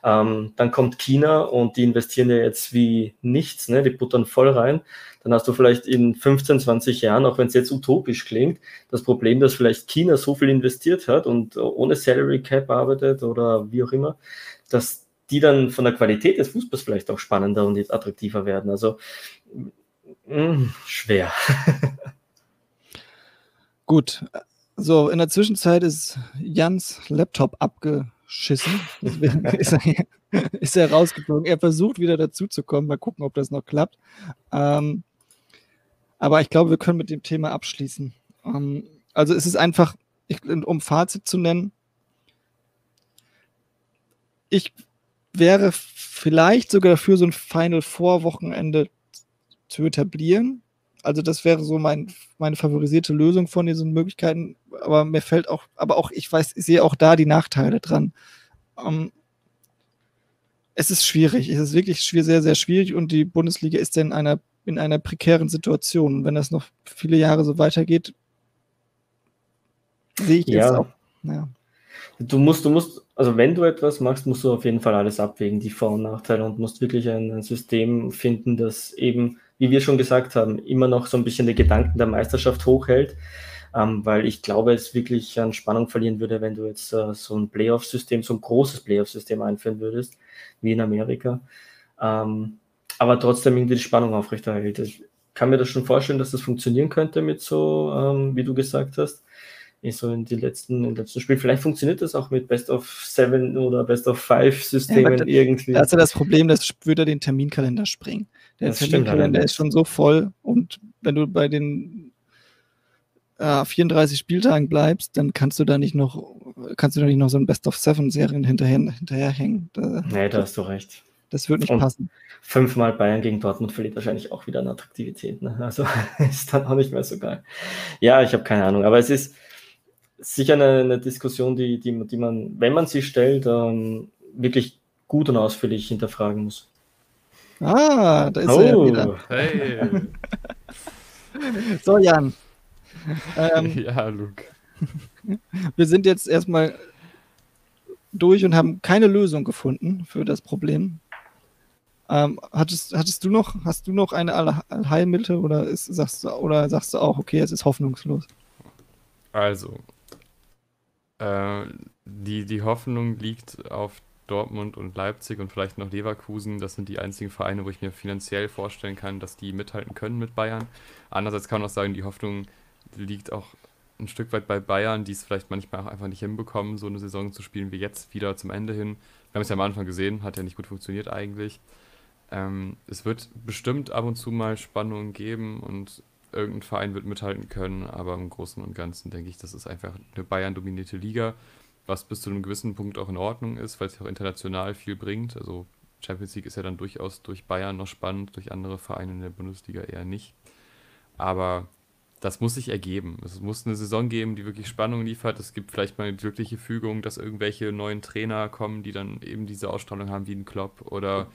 ähm, dann kommt China und die investieren ja jetzt wie nichts, ne? die buttern voll rein. Dann hast du vielleicht in 15, 20 Jahren, auch wenn es jetzt utopisch klingt, das Problem, dass vielleicht China so viel investiert hat und ohne Salary Cap arbeitet oder wie auch immer, dass die dann von der Qualität des Fußballs vielleicht auch spannender und attraktiver werden. Also mh, mm, schwer. Gut. So, in der Zwischenzeit ist Jans Laptop abge geschissen. Deswegen ist er, ist er rausgeflogen. Er versucht wieder dazuzukommen. Mal gucken, ob das noch klappt. Ähm, aber ich glaube, wir können mit dem Thema abschließen. Ähm, also es ist einfach, ich, um Fazit zu nennen, ich wäre vielleicht sogar dafür, so ein Final Four Wochenende zu etablieren. Also das wäre so mein, meine favorisierte Lösung von diesen Möglichkeiten. Aber mir fällt auch, aber auch, ich weiß, ich sehe auch da die Nachteile dran. Ähm, es ist schwierig. Es ist wirklich sehr, sehr schwierig und die Bundesliga ist in einer, in einer prekären Situation. wenn das noch viele Jahre so weitergeht, sehe ich ja. jetzt auch. Ja. Du musst, du musst, also wenn du etwas machst, musst du auf jeden Fall alles abwägen, die Vor- und Nachteile und musst wirklich ein, ein System finden, das eben wie wir schon gesagt haben, immer noch so ein bisschen die Gedanken der Meisterschaft hochhält, ähm, weil ich glaube, es wirklich an Spannung verlieren würde, wenn du jetzt äh, so ein Playoff-System, so ein großes Playoff-System einführen würdest, wie in Amerika. Ähm, aber trotzdem irgendwie die Spannung aufrechterhält. Ich kann mir das schon vorstellen, dass das funktionieren könnte mit so, ähm, wie du gesagt hast, so in die letzten, in letzten Spielen. Vielleicht funktioniert das auch mit Best of Seven oder Best of Five Systemen ja, irgendwie. Da ist ja das Problem, das würde den Terminkalender sprengen. Der Terminkalender ist schon so voll und wenn du bei den äh, 34 Spieltagen bleibst, dann kannst du da nicht noch, kannst du da nicht noch so ein Best of Seven Serien hinterher, hinterherhängen. Da, nee, da hast du recht. Das wird nicht und passen. Fünfmal Bayern gegen Dortmund verliert wahrscheinlich auch wieder an Attraktivität. Ne? Also ist dann auch nicht mehr so geil. Ja, ich habe keine Ahnung, aber es ist, sicher eine, eine Diskussion, die, die, die man, wenn man sie stellt, ähm, wirklich gut und ausführlich hinterfragen muss. Ah, da ist oh, er wieder. Hey. so, Jan. Ähm, ja, Luke. Wir sind jetzt erstmal durch und haben keine Lösung gefunden für das Problem. Ähm, hattest, hattest du noch, hast du noch eine Allheilmittel oder, ist, sagst du, oder sagst du auch, okay, es ist hoffnungslos? Also, äh, die, die Hoffnung liegt auf Dortmund und Leipzig und vielleicht noch Leverkusen. Das sind die einzigen Vereine, wo ich mir finanziell vorstellen kann, dass die mithalten können mit Bayern. Andererseits kann man auch sagen, die Hoffnung liegt auch ein Stück weit bei Bayern, die es vielleicht manchmal auch einfach nicht hinbekommen, so eine Saison zu spielen wie jetzt wieder zum Ende hin. Wir haben es ja am Anfang gesehen, hat ja nicht gut funktioniert eigentlich. Ähm, es wird bestimmt ab und zu mal Spannungen geben und irgendein Verein wird mithalten können, aber im Großen und Ganzen denke ich, das ist einfach eine Bayern-dominierte Liga, was bis zu einem gewissen Punkt auch in Ordnung ist, weil es auch international viel bringt. Also Champions League ist ja dann durchaus durch Bayern noch spannend, durch andere Vereine in der Bundesliga eher nicht. Aber das muss sich ergeben. Es muss eine Saison geben, die wirklich Spannung liefert. Es gibt vielleicht mal eine glückliche Fügung, dass irgendwelche neuen Trainer kommen, die dann eben diese Ausstrahlung haben wie ein Klopp oder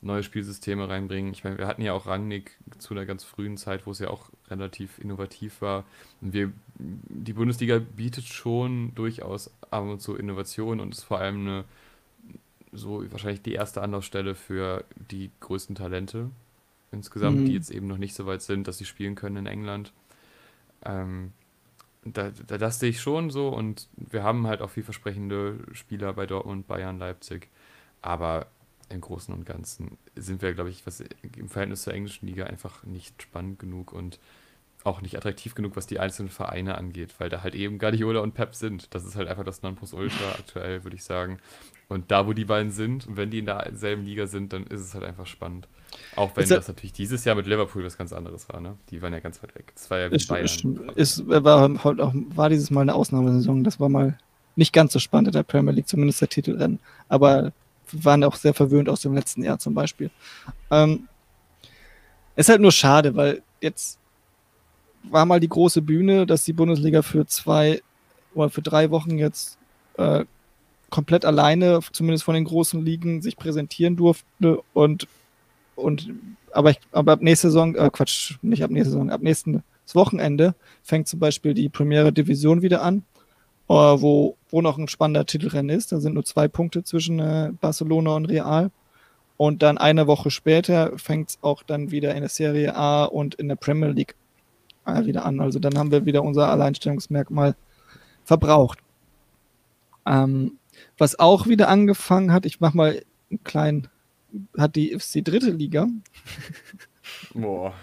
neue Spielsysteme reinbringen. Ich meine, wir hatten ja auch Rangnick zu einer ganz frühen Zeit, wo es ja auch relativ innovativ war. Wir, die Bundesliga bietet schon durchaus ab und zu Innovationen und ist vor allem eine, so wahrscheinlich die erste Anlaufstelle für die größten Talente insgesamt, mhm. die jetzt eben noch nicht so weit sind, dass sie spielen können in England. Ähm, da, da, das sehe ich schon so und wir haben halt auch vielversprechende Spieler bei Dortmund, Bayern, Leipzig. Aber im Großen und Ganzen sind wir, glaube ich, was im Verhältnis zur englischen Liga einfach nicht spannend genug und auch nicht attraktiv genug, was die einzelnen Vereine angeht, weil da halt eben Guardiola und Pep sind. Das ist halt einfach das Nonplusultra aktuell, würde ich sagen. Und da, wo die beiden sind, und wenn die in derselben Liga sind, dann ist es halt einfach spannend. Auch wenn das natürlich dieses Jahr mit Liverpool was ganz anderes war, ne? Die waren ja ganz weit weg. Das war ja wie ist, Bayern. Ist, war, halt auch, war dieses Mal eine Ausnahmesaison. Das war mal nicht ganz so spannend in der Premier League, zumindest der Titelrennen. Aber waren auch sehr verwöhnt aus dem letzten Jahr zum Beispiel. Ähm, ist halt nur schade, weil jetzt war mal die große Bühne, dass die Bundesliga für zwei oder für drei Wochen jetzt äh, komplett alleine, zumindest von den großen Ligen, sich präsentieren durfte und, und aber, ich, aber ab nächste Saison, äh, Quatsch, nicht ab nächste Saison, ab nächsten Wochenende fängt zum Beispiel die Premiere Division wieder an, wo, wo noch ein spannender Titelrennen ist. Da sind nur zwei Punkte zwischen äh, Barcelona und Real. Und dann eine Woche später fängt es auch dann wieder in der Serie A und in der Premier League äh, wieder an. Also dann haben wir wieder unser Alleinstellungsmerkmal verbraucht. Ähm, was auch wieder angefangen hat, ich mach mal einen kleinen, hat die FC dritte Liga. Boah.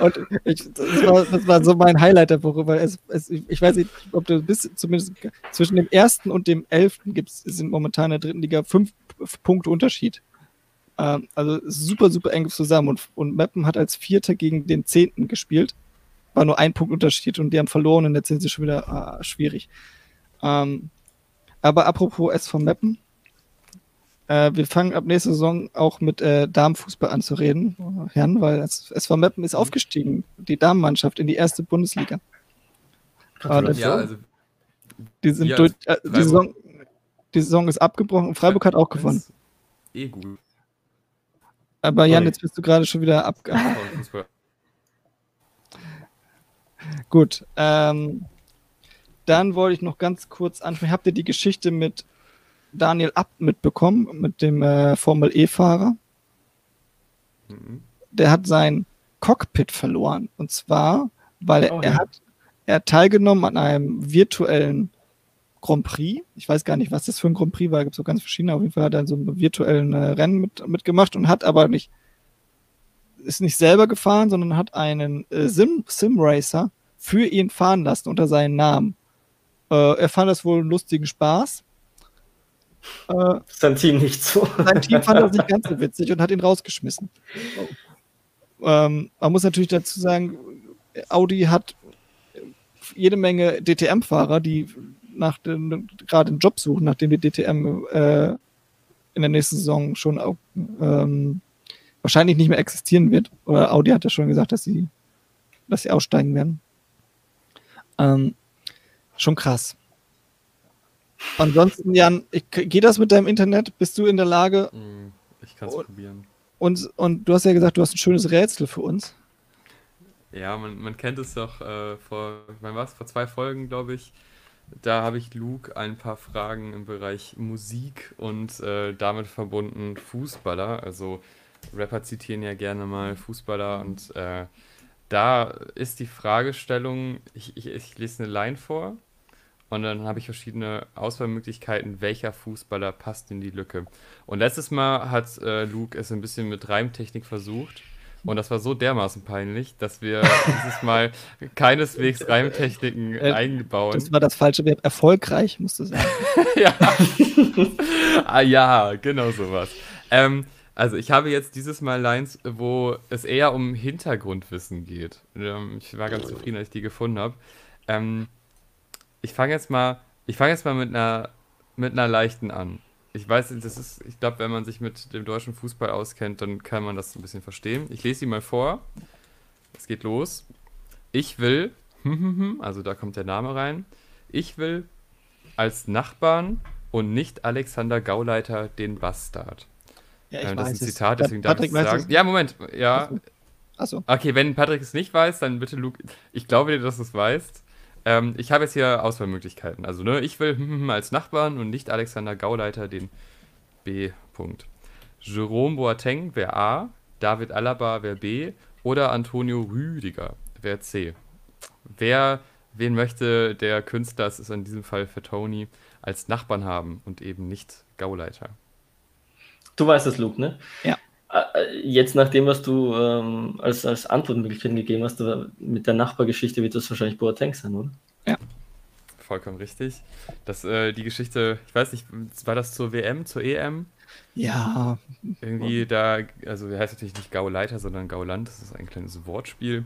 Und ich, das, war, das, war, so mein Highlight der Woche, weil es, es, ich weiß nicht, ob du bis zumindest zwischen dem ersten und dem elften gibt's, sind momentan in der dritten Liga fünf Punkte Unterschied. Ähm, also super, super eng zusammen. Und, und Meppen hat als Vierter gegen den Zehnten gespielt. War nur ein Punkt Unterschied und die haben verloren und jetzt sind sie schon wieder ah, schwierig. Ähm, aber apropos SV Meppen, äh, wir fangen ab nächster Saison auch mit äh, Damenfußball an zu reden, Herren, weil SV Meppen ist aufgestiegen, die Damenmannschaft in die erste Bundesliga. Ja, also, die, sind durch, äh, die, Saison, die Saison ist abgebrochen und Freiburg hat auch gewonnen. Eh gut. Aber Jan, jetzt bist du gerade schon wieder abgehauen. Gut. Ähm, dann wollte ich noch ganz kurz ansprechen. Habt ihr die Geschichte mit Daniel Abt mitbekommen, mit dem äh, Formel E-Fahrer? Mhm. Der hat sein Cockpit verloren. Und zwar, weil oh, er, ja. hat, er hat teilgenommen an einem virtuellen Grand Prix. Ich weiß gar nicht, was das für ein Grand Prix war. Es gibt so ganz verschiedene. Auf jeden Fall hat er so einen virtuellen äh, Rennen mit, mitgemacht und hat aber nicht, ist nicht selber gefahren, sondern hat einen äh, Sim, Sim Racer für ihn fahren lassen unter seinen Namen. Äh, er fand das wohl einen lustigen Spaß. Äh, sein Team nicht so. Sein Team fand das nicht ganz so witzig und hat ihn rausgeschmissen. Ähm, man muss natürlich dazu sagen, Audi hat jede Menge DTM-Fahrer, die nach den, gerade einen Job suchen, nachdem die DTM äh, in der nächsten Saison schon auch, ähm, wahrscheinlich nicht mehr existieren wird. Oder Audi hat ja schon gesagt, dass sie, dass sie aussteigen werden. Ähm, schon krass. Ansonsten, Jan, geht das mit deinem Internet? Bist du in der Lage? Hm, ich kann es probieren. Und, und du hast ja gesagt, du hast ein schönes Rätsel für uns. Ja, man, man kennt es doch äh, vor, wann war vor zwei Folgen, glaube ich, da habe ich Luke ein paar Fragen im Bereich Musik und äh, damit verbunden Fußballer. Also Rapper zitieren ja gerne mal Fußballer und äh, da ist die Fragestellung, ich, ich, ich lese eine Line vor und dann habe ich verschiedene Auswahlmöglichkeiten, welcher Fußballer passt in die Lücke. Und letztes Mal hat äh, Luke es ein bisschen mit Reimtechnik versucht. Und das war so dermaßen peinlich, dass wir dieses Mal keineswegs Reimtechniken äh, einbauen. Das war das falsche Verb. Erfolgreich, musst du sagen. ja. ah, ja, genau sowas. Ähm, also ich habe jetzt dieses Mal Lines, wo es eher um Hintergrundwissen geht. Ähm, ich war ganz zufrieden, als ich die gefunden habe. Ähm, ich fange jetzt mal, ich fange jetzt mal mit einer, mit einer leichten an ich weiß, das ist, ich glaube, wenn man sich mit dem deutschen Fußball auskennt, dann kann man das ein bisschen verstehen. Ich lese sie mal vor. Es geht los. Ich will, also da kommt der Name rein. Ich will als Nachbarn und nicht Alexander Gauleiter den Bastard. Ja, ich äh, das ist ein Zitat, deswegen darf ich sagen. Ja, Moment. Ja. Achso. Okay, wenn Patrick es nicht weiß, dann bitte Luke. Ich glaube dir, dass du es weißt. Ähm, ich habe jetzt hier Auswahlmöglichkeiten. Also, ne, ich will als Nachbarn und nicht Alexander Gauleiter den B. Punkt. Jerome Boateng wäre A, David Alaba wäre B oder Antonio Rüdiger wäre C. Wer, wen möchte der Künstler, das ist in diesem Fall für Tony, als Nachbarn haben und eben nicht Gauleiter? Du weißt es, Luke, ne? Ja. Äh, jetzt, nach dem, was du ähm, als, als Antwortmöglichkeiten gegeben hast, mit der Nachbargeschichte wird das wahrscheinlich Boateng sein, oder? Ja. Vollkommen richtig. Das, äh, die Geschichte, ich weiß nicht, war das zur WM, zur EM? Ja. Irgendwie da, also er heißt natürlich nicht Gauleiter, sondern Gauland, das ist ein kleines Wortspiel.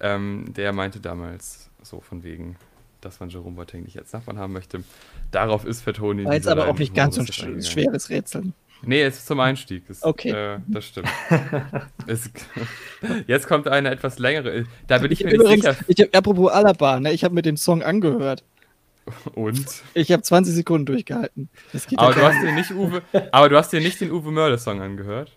Ähm, der meinte damals so von wegen, dass man Jerome Boateng nicht als Nachbarn haben möchte. Darauf ist Fertoni. War jetzt aber auch nicht ganz so ein schweres Rätsel. Nee, es ist zum Einstieg. Das, okay. Äh, das stimmt. es, jetzt kommt eine etwas längere. Da bin ich, ich mir nicht sicher. Ich hab, apropos Alaba, ne, ich habe mir den Song angehört. Und? Ich habe 20 Sekunden durchgehalten. aber, du hast dir nicht Uwe, aber du hast dir nicht den Uwe Mörder-Song angehört?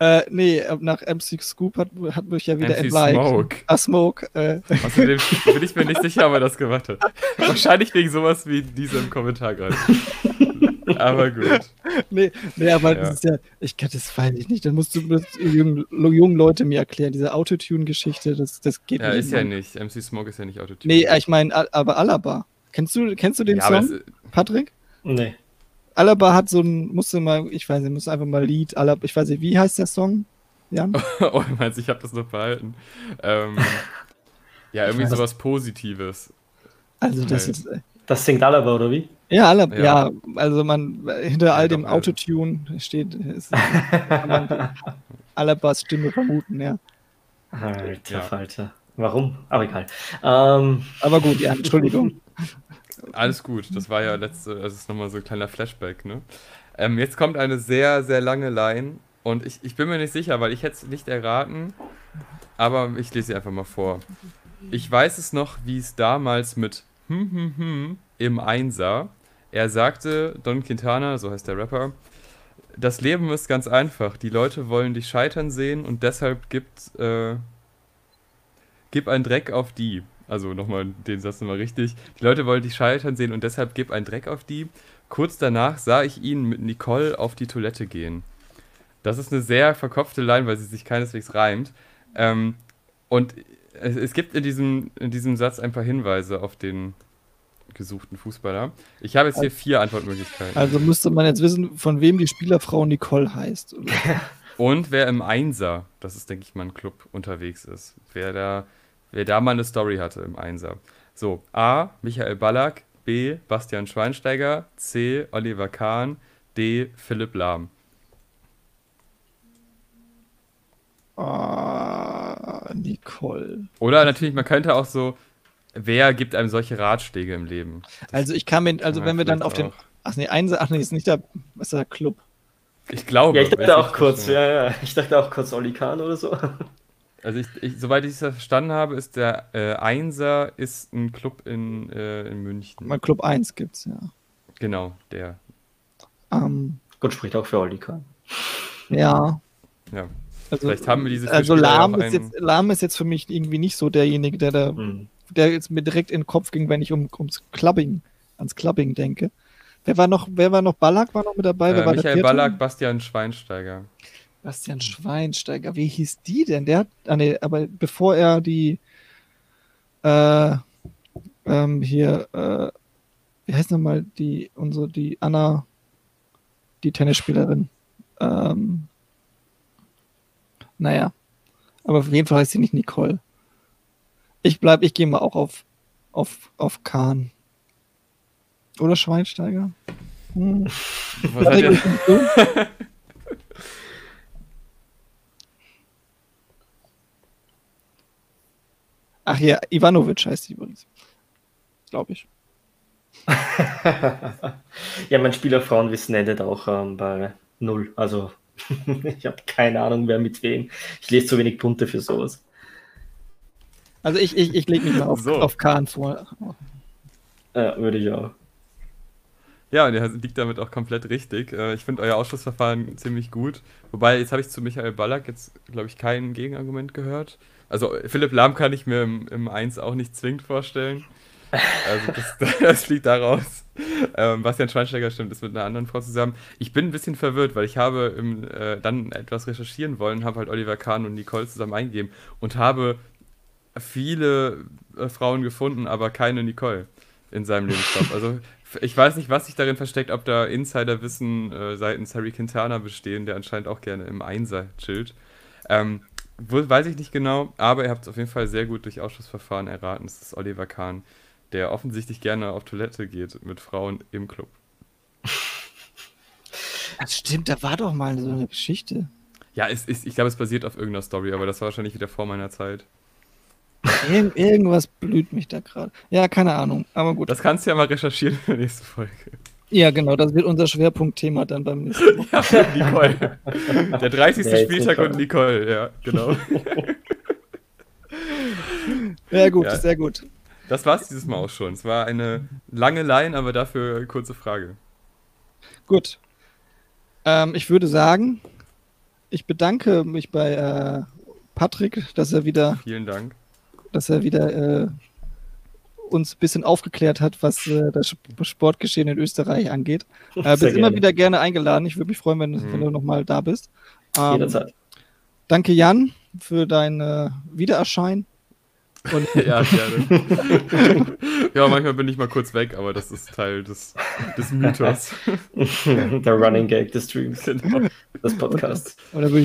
Äh, nee, nach MC Scoop hat, hat mich ja wieder MC entliked. Smoke. Ah, Smoke. Äh. Außerdem bin ich mir nicht sicher, ob er das gemacht hat. Wahrscheinlich wegen sowas wie diesem Kommentar gerade. Aber gut. Nee, nee aber Ja. das ist ja, ich kann das weiß ich nicht. Dann musst du das jungen, jungen Leute mir erklären, diese Autotune-Geschichte, das, das geht Ja, nicht. ist ja nicht. MC Smoke ist ja nicht Autotune. Nee, ich meine, aber Alaba. Kennst du, kennst du den ja, Song, Patrick? Nee. Alaba hat so ein, musste mal, ich weiß nicht, muss einfach mal Lied, Alaba, ich weiß nicht, wie heißt der Song? Jan? oh, du meinst, ich habe das noch behalten. Ähm, ja, irgendwie sowas Positives. Also das Geil. ist, äh, Das singt Alaba, oder wie? ja, Alaba, Ja. ja. also man, hinter all dem. Autotune steht, ist, kann man Alabas Stimme vermuten, ja. Alter Ja. Falter. Warum? Aber egal. Ähm, Aber gut, ja, Entschuldigung. Alles gut, das war ja letzte, das ist nochmal so ein kleiner Flashback, ne? Ähm, jetzt kommt eine sehr, sehr lange Line und ich, ich bin mir nicht sicher, weil ich hätte es nicht erraten, aber ich lese sie einfach mal vor. Ich weiß es noch, wie es damals mit hm, hm, hm im Einser. Er sagte, Don Quintana, so heißt der Rapper, das Leben ist ganz einfach. Die Leute wollen dich scheitern sehen und deshalb gibt, äh, gib ein Dreck auf die. Also nochmal den Satz nochmal richtig. Die Leute wollen dich scheitern sehen und deshalb gib ein Dreck auf die. Kurz danach sah ich ihn mit Nicole auf die Toilette gehen. Das ist eine sehr verkopfte Line, weil sie sich keineswegs reimt. Ähm, und es, es gibt in diesem, in diesem Satz ein paar Hinweise auf den gesuchten Fußballer. Ich habe jetzt hier vier Antwortmöglichkeiten. Also müsste man jetzt wissen, von wem die Spielerfrau Nicole heißt. Und wer im Einser, das ist, denke ich mal, ein Club unterwegs ist. Wer da, wer da mal eine Story hatte im Einser. So, A. Michael Ballack, B. Bastian Schweinsteiger, C. Oliver Kahn, D. Philipp Lahm. Ah, Nicole. Oder natürlich, man könnte auch so, wer gibt einem solche Ratschläge im Leben? Das Also ich kann mir, also kann wenn wir dann auf den, ach nee, eins, ach nee, ist nicht der, was ist der Club? Ich glaube. ja, ich dachte auch kurz, ja, ja. Ich dachte auch kurz Oli Kahn oder so. Also ich, ich, soweit ich es verstanden habe, ist der äh, Einser ist ein Club in, äh, in München. Mal Club 1 gibt's, ja. Genau, der. Ähm, Gut, spricht auch für Oli Kahn. ja. Ja. Also, Vielleicht haben wir diese vier also Lahm ist, jetzt, Lahm ist jetzt für mich irgendwie nicht so derjenige, der da, Hm. der jetzt mir direkt in den Kopf ging, wenn ich um, ums Clubbing, ans Clubbing denke. Wer war noch, wer war noch, Ballack war noch mit dabei? Wer Äh, Michael? Ballack, Bastian Schweinsteiger. Bastian Schweinsteiger, wie hieß die denn? Der hat, ah nee, aber bevor er die, äh, ähm, hier, äh, wie heißt nochmal die, unsere, die Anna, die Tennisspielerin, ähm, naja, aber auf jeden Fall heißt sie nicht Nicole. Ich bleib, ich gehe mal auch auf, auf, auf Kahn. Oder Schweinsteiger? Hm. Was hat der, du? Ach ja, Ivanovic heißt die übrigens. Glaube ich. ja, mein Spielerfrauenwissen endet auch ähm, bei null. Also ich habe keine Ahnung, wer mit wem. Ich lese zu wenig Punkte für sowas. Also ich, ich, ich lege mich mal auf, So. auf Kahn vor. Ja, würde ich auch. ja, und der liegt damit auch komplett richtig. Äh, Ich finde euer Ausschussverfahren ziemlich gut. Wobei, jetzt habe ich zu Michael Ballack jetzt, glaube ich, kein Gegenargument gehört. Also Philipp Lahm kann ich mir im, im 1 auch nicht zwingend vorstellen. Also das, das liegt daraus. Ähm, Bastian Schweinsteiger stimmt, ist mit einer anderen Frau zusammen. Ich bin ein bisschen verwirrt, weil ich habe im, äh, dann etwas recherchieren wollen, habe halt Oliver Kahn und Nicole zusammen eingegeben und habe viele äh, Frauen gefunden, aber keine Nicole in seinem Lebenslauf. Also ich weiß nicht, was sich darin versteckt, ob da Insiderwissen äh, seitens Harry Quintana bestehen, der anscheinend auch gerne im Einser chillt. Ähm, weiß ich nicht genau, aber ihr habt es auf jeden Fall sehr gut durch Ausschussverfahren erraten. Es ist Oliver Kahn, der offensichtlich gerne auf Toilette geht mit Frauen im Club. Das stimmt, da war doch mal so eine Geschichte. Ja, es ist, ich glaube, es basiert auf irgendeiner Story, aber das war wahrscheinlich wieder vor meiner Zeit. Irgend, irgendwas blüht mich da gerade. Ja, keine Ahnung. Aber gut. Das kannst du ja mal recherchieren für die nächste Folge. ja, genau, das wird unser Schwerpunktthema dann beim nächsten Mal. Ja, Nicole. Der 30. Der Spieltag und Nicole, ja, genau. Ja, gut, Ja. sehr gut. Das war es dieses Mal auch schon. Es war eine lange Line, aber dafür eine kurze Frage. Gut. Ähm, ich würde sagen, ich bedanke mich bei äh, Patrick, dass er wieder. Vielen Dank. Dass er wieder äh, uns ein bisschen aufgeklärt hat, was äh, das Sportgeschehen in Österreich angeht. Äh, bist immer wieder gerne eingeladen. Ich würde mich freuen, wenn, mhm. wenn du nochmal da bist. Ähm, Jederzeit. Danke, Jan, für dein äh, Wiedererscheinen. Und ja, gerne. ja, manchmal bin ich mal kurz weg, aber das ist Teil des, des Mythos. Der Running Gag des Streams, genau. des Podcasts. Oder würde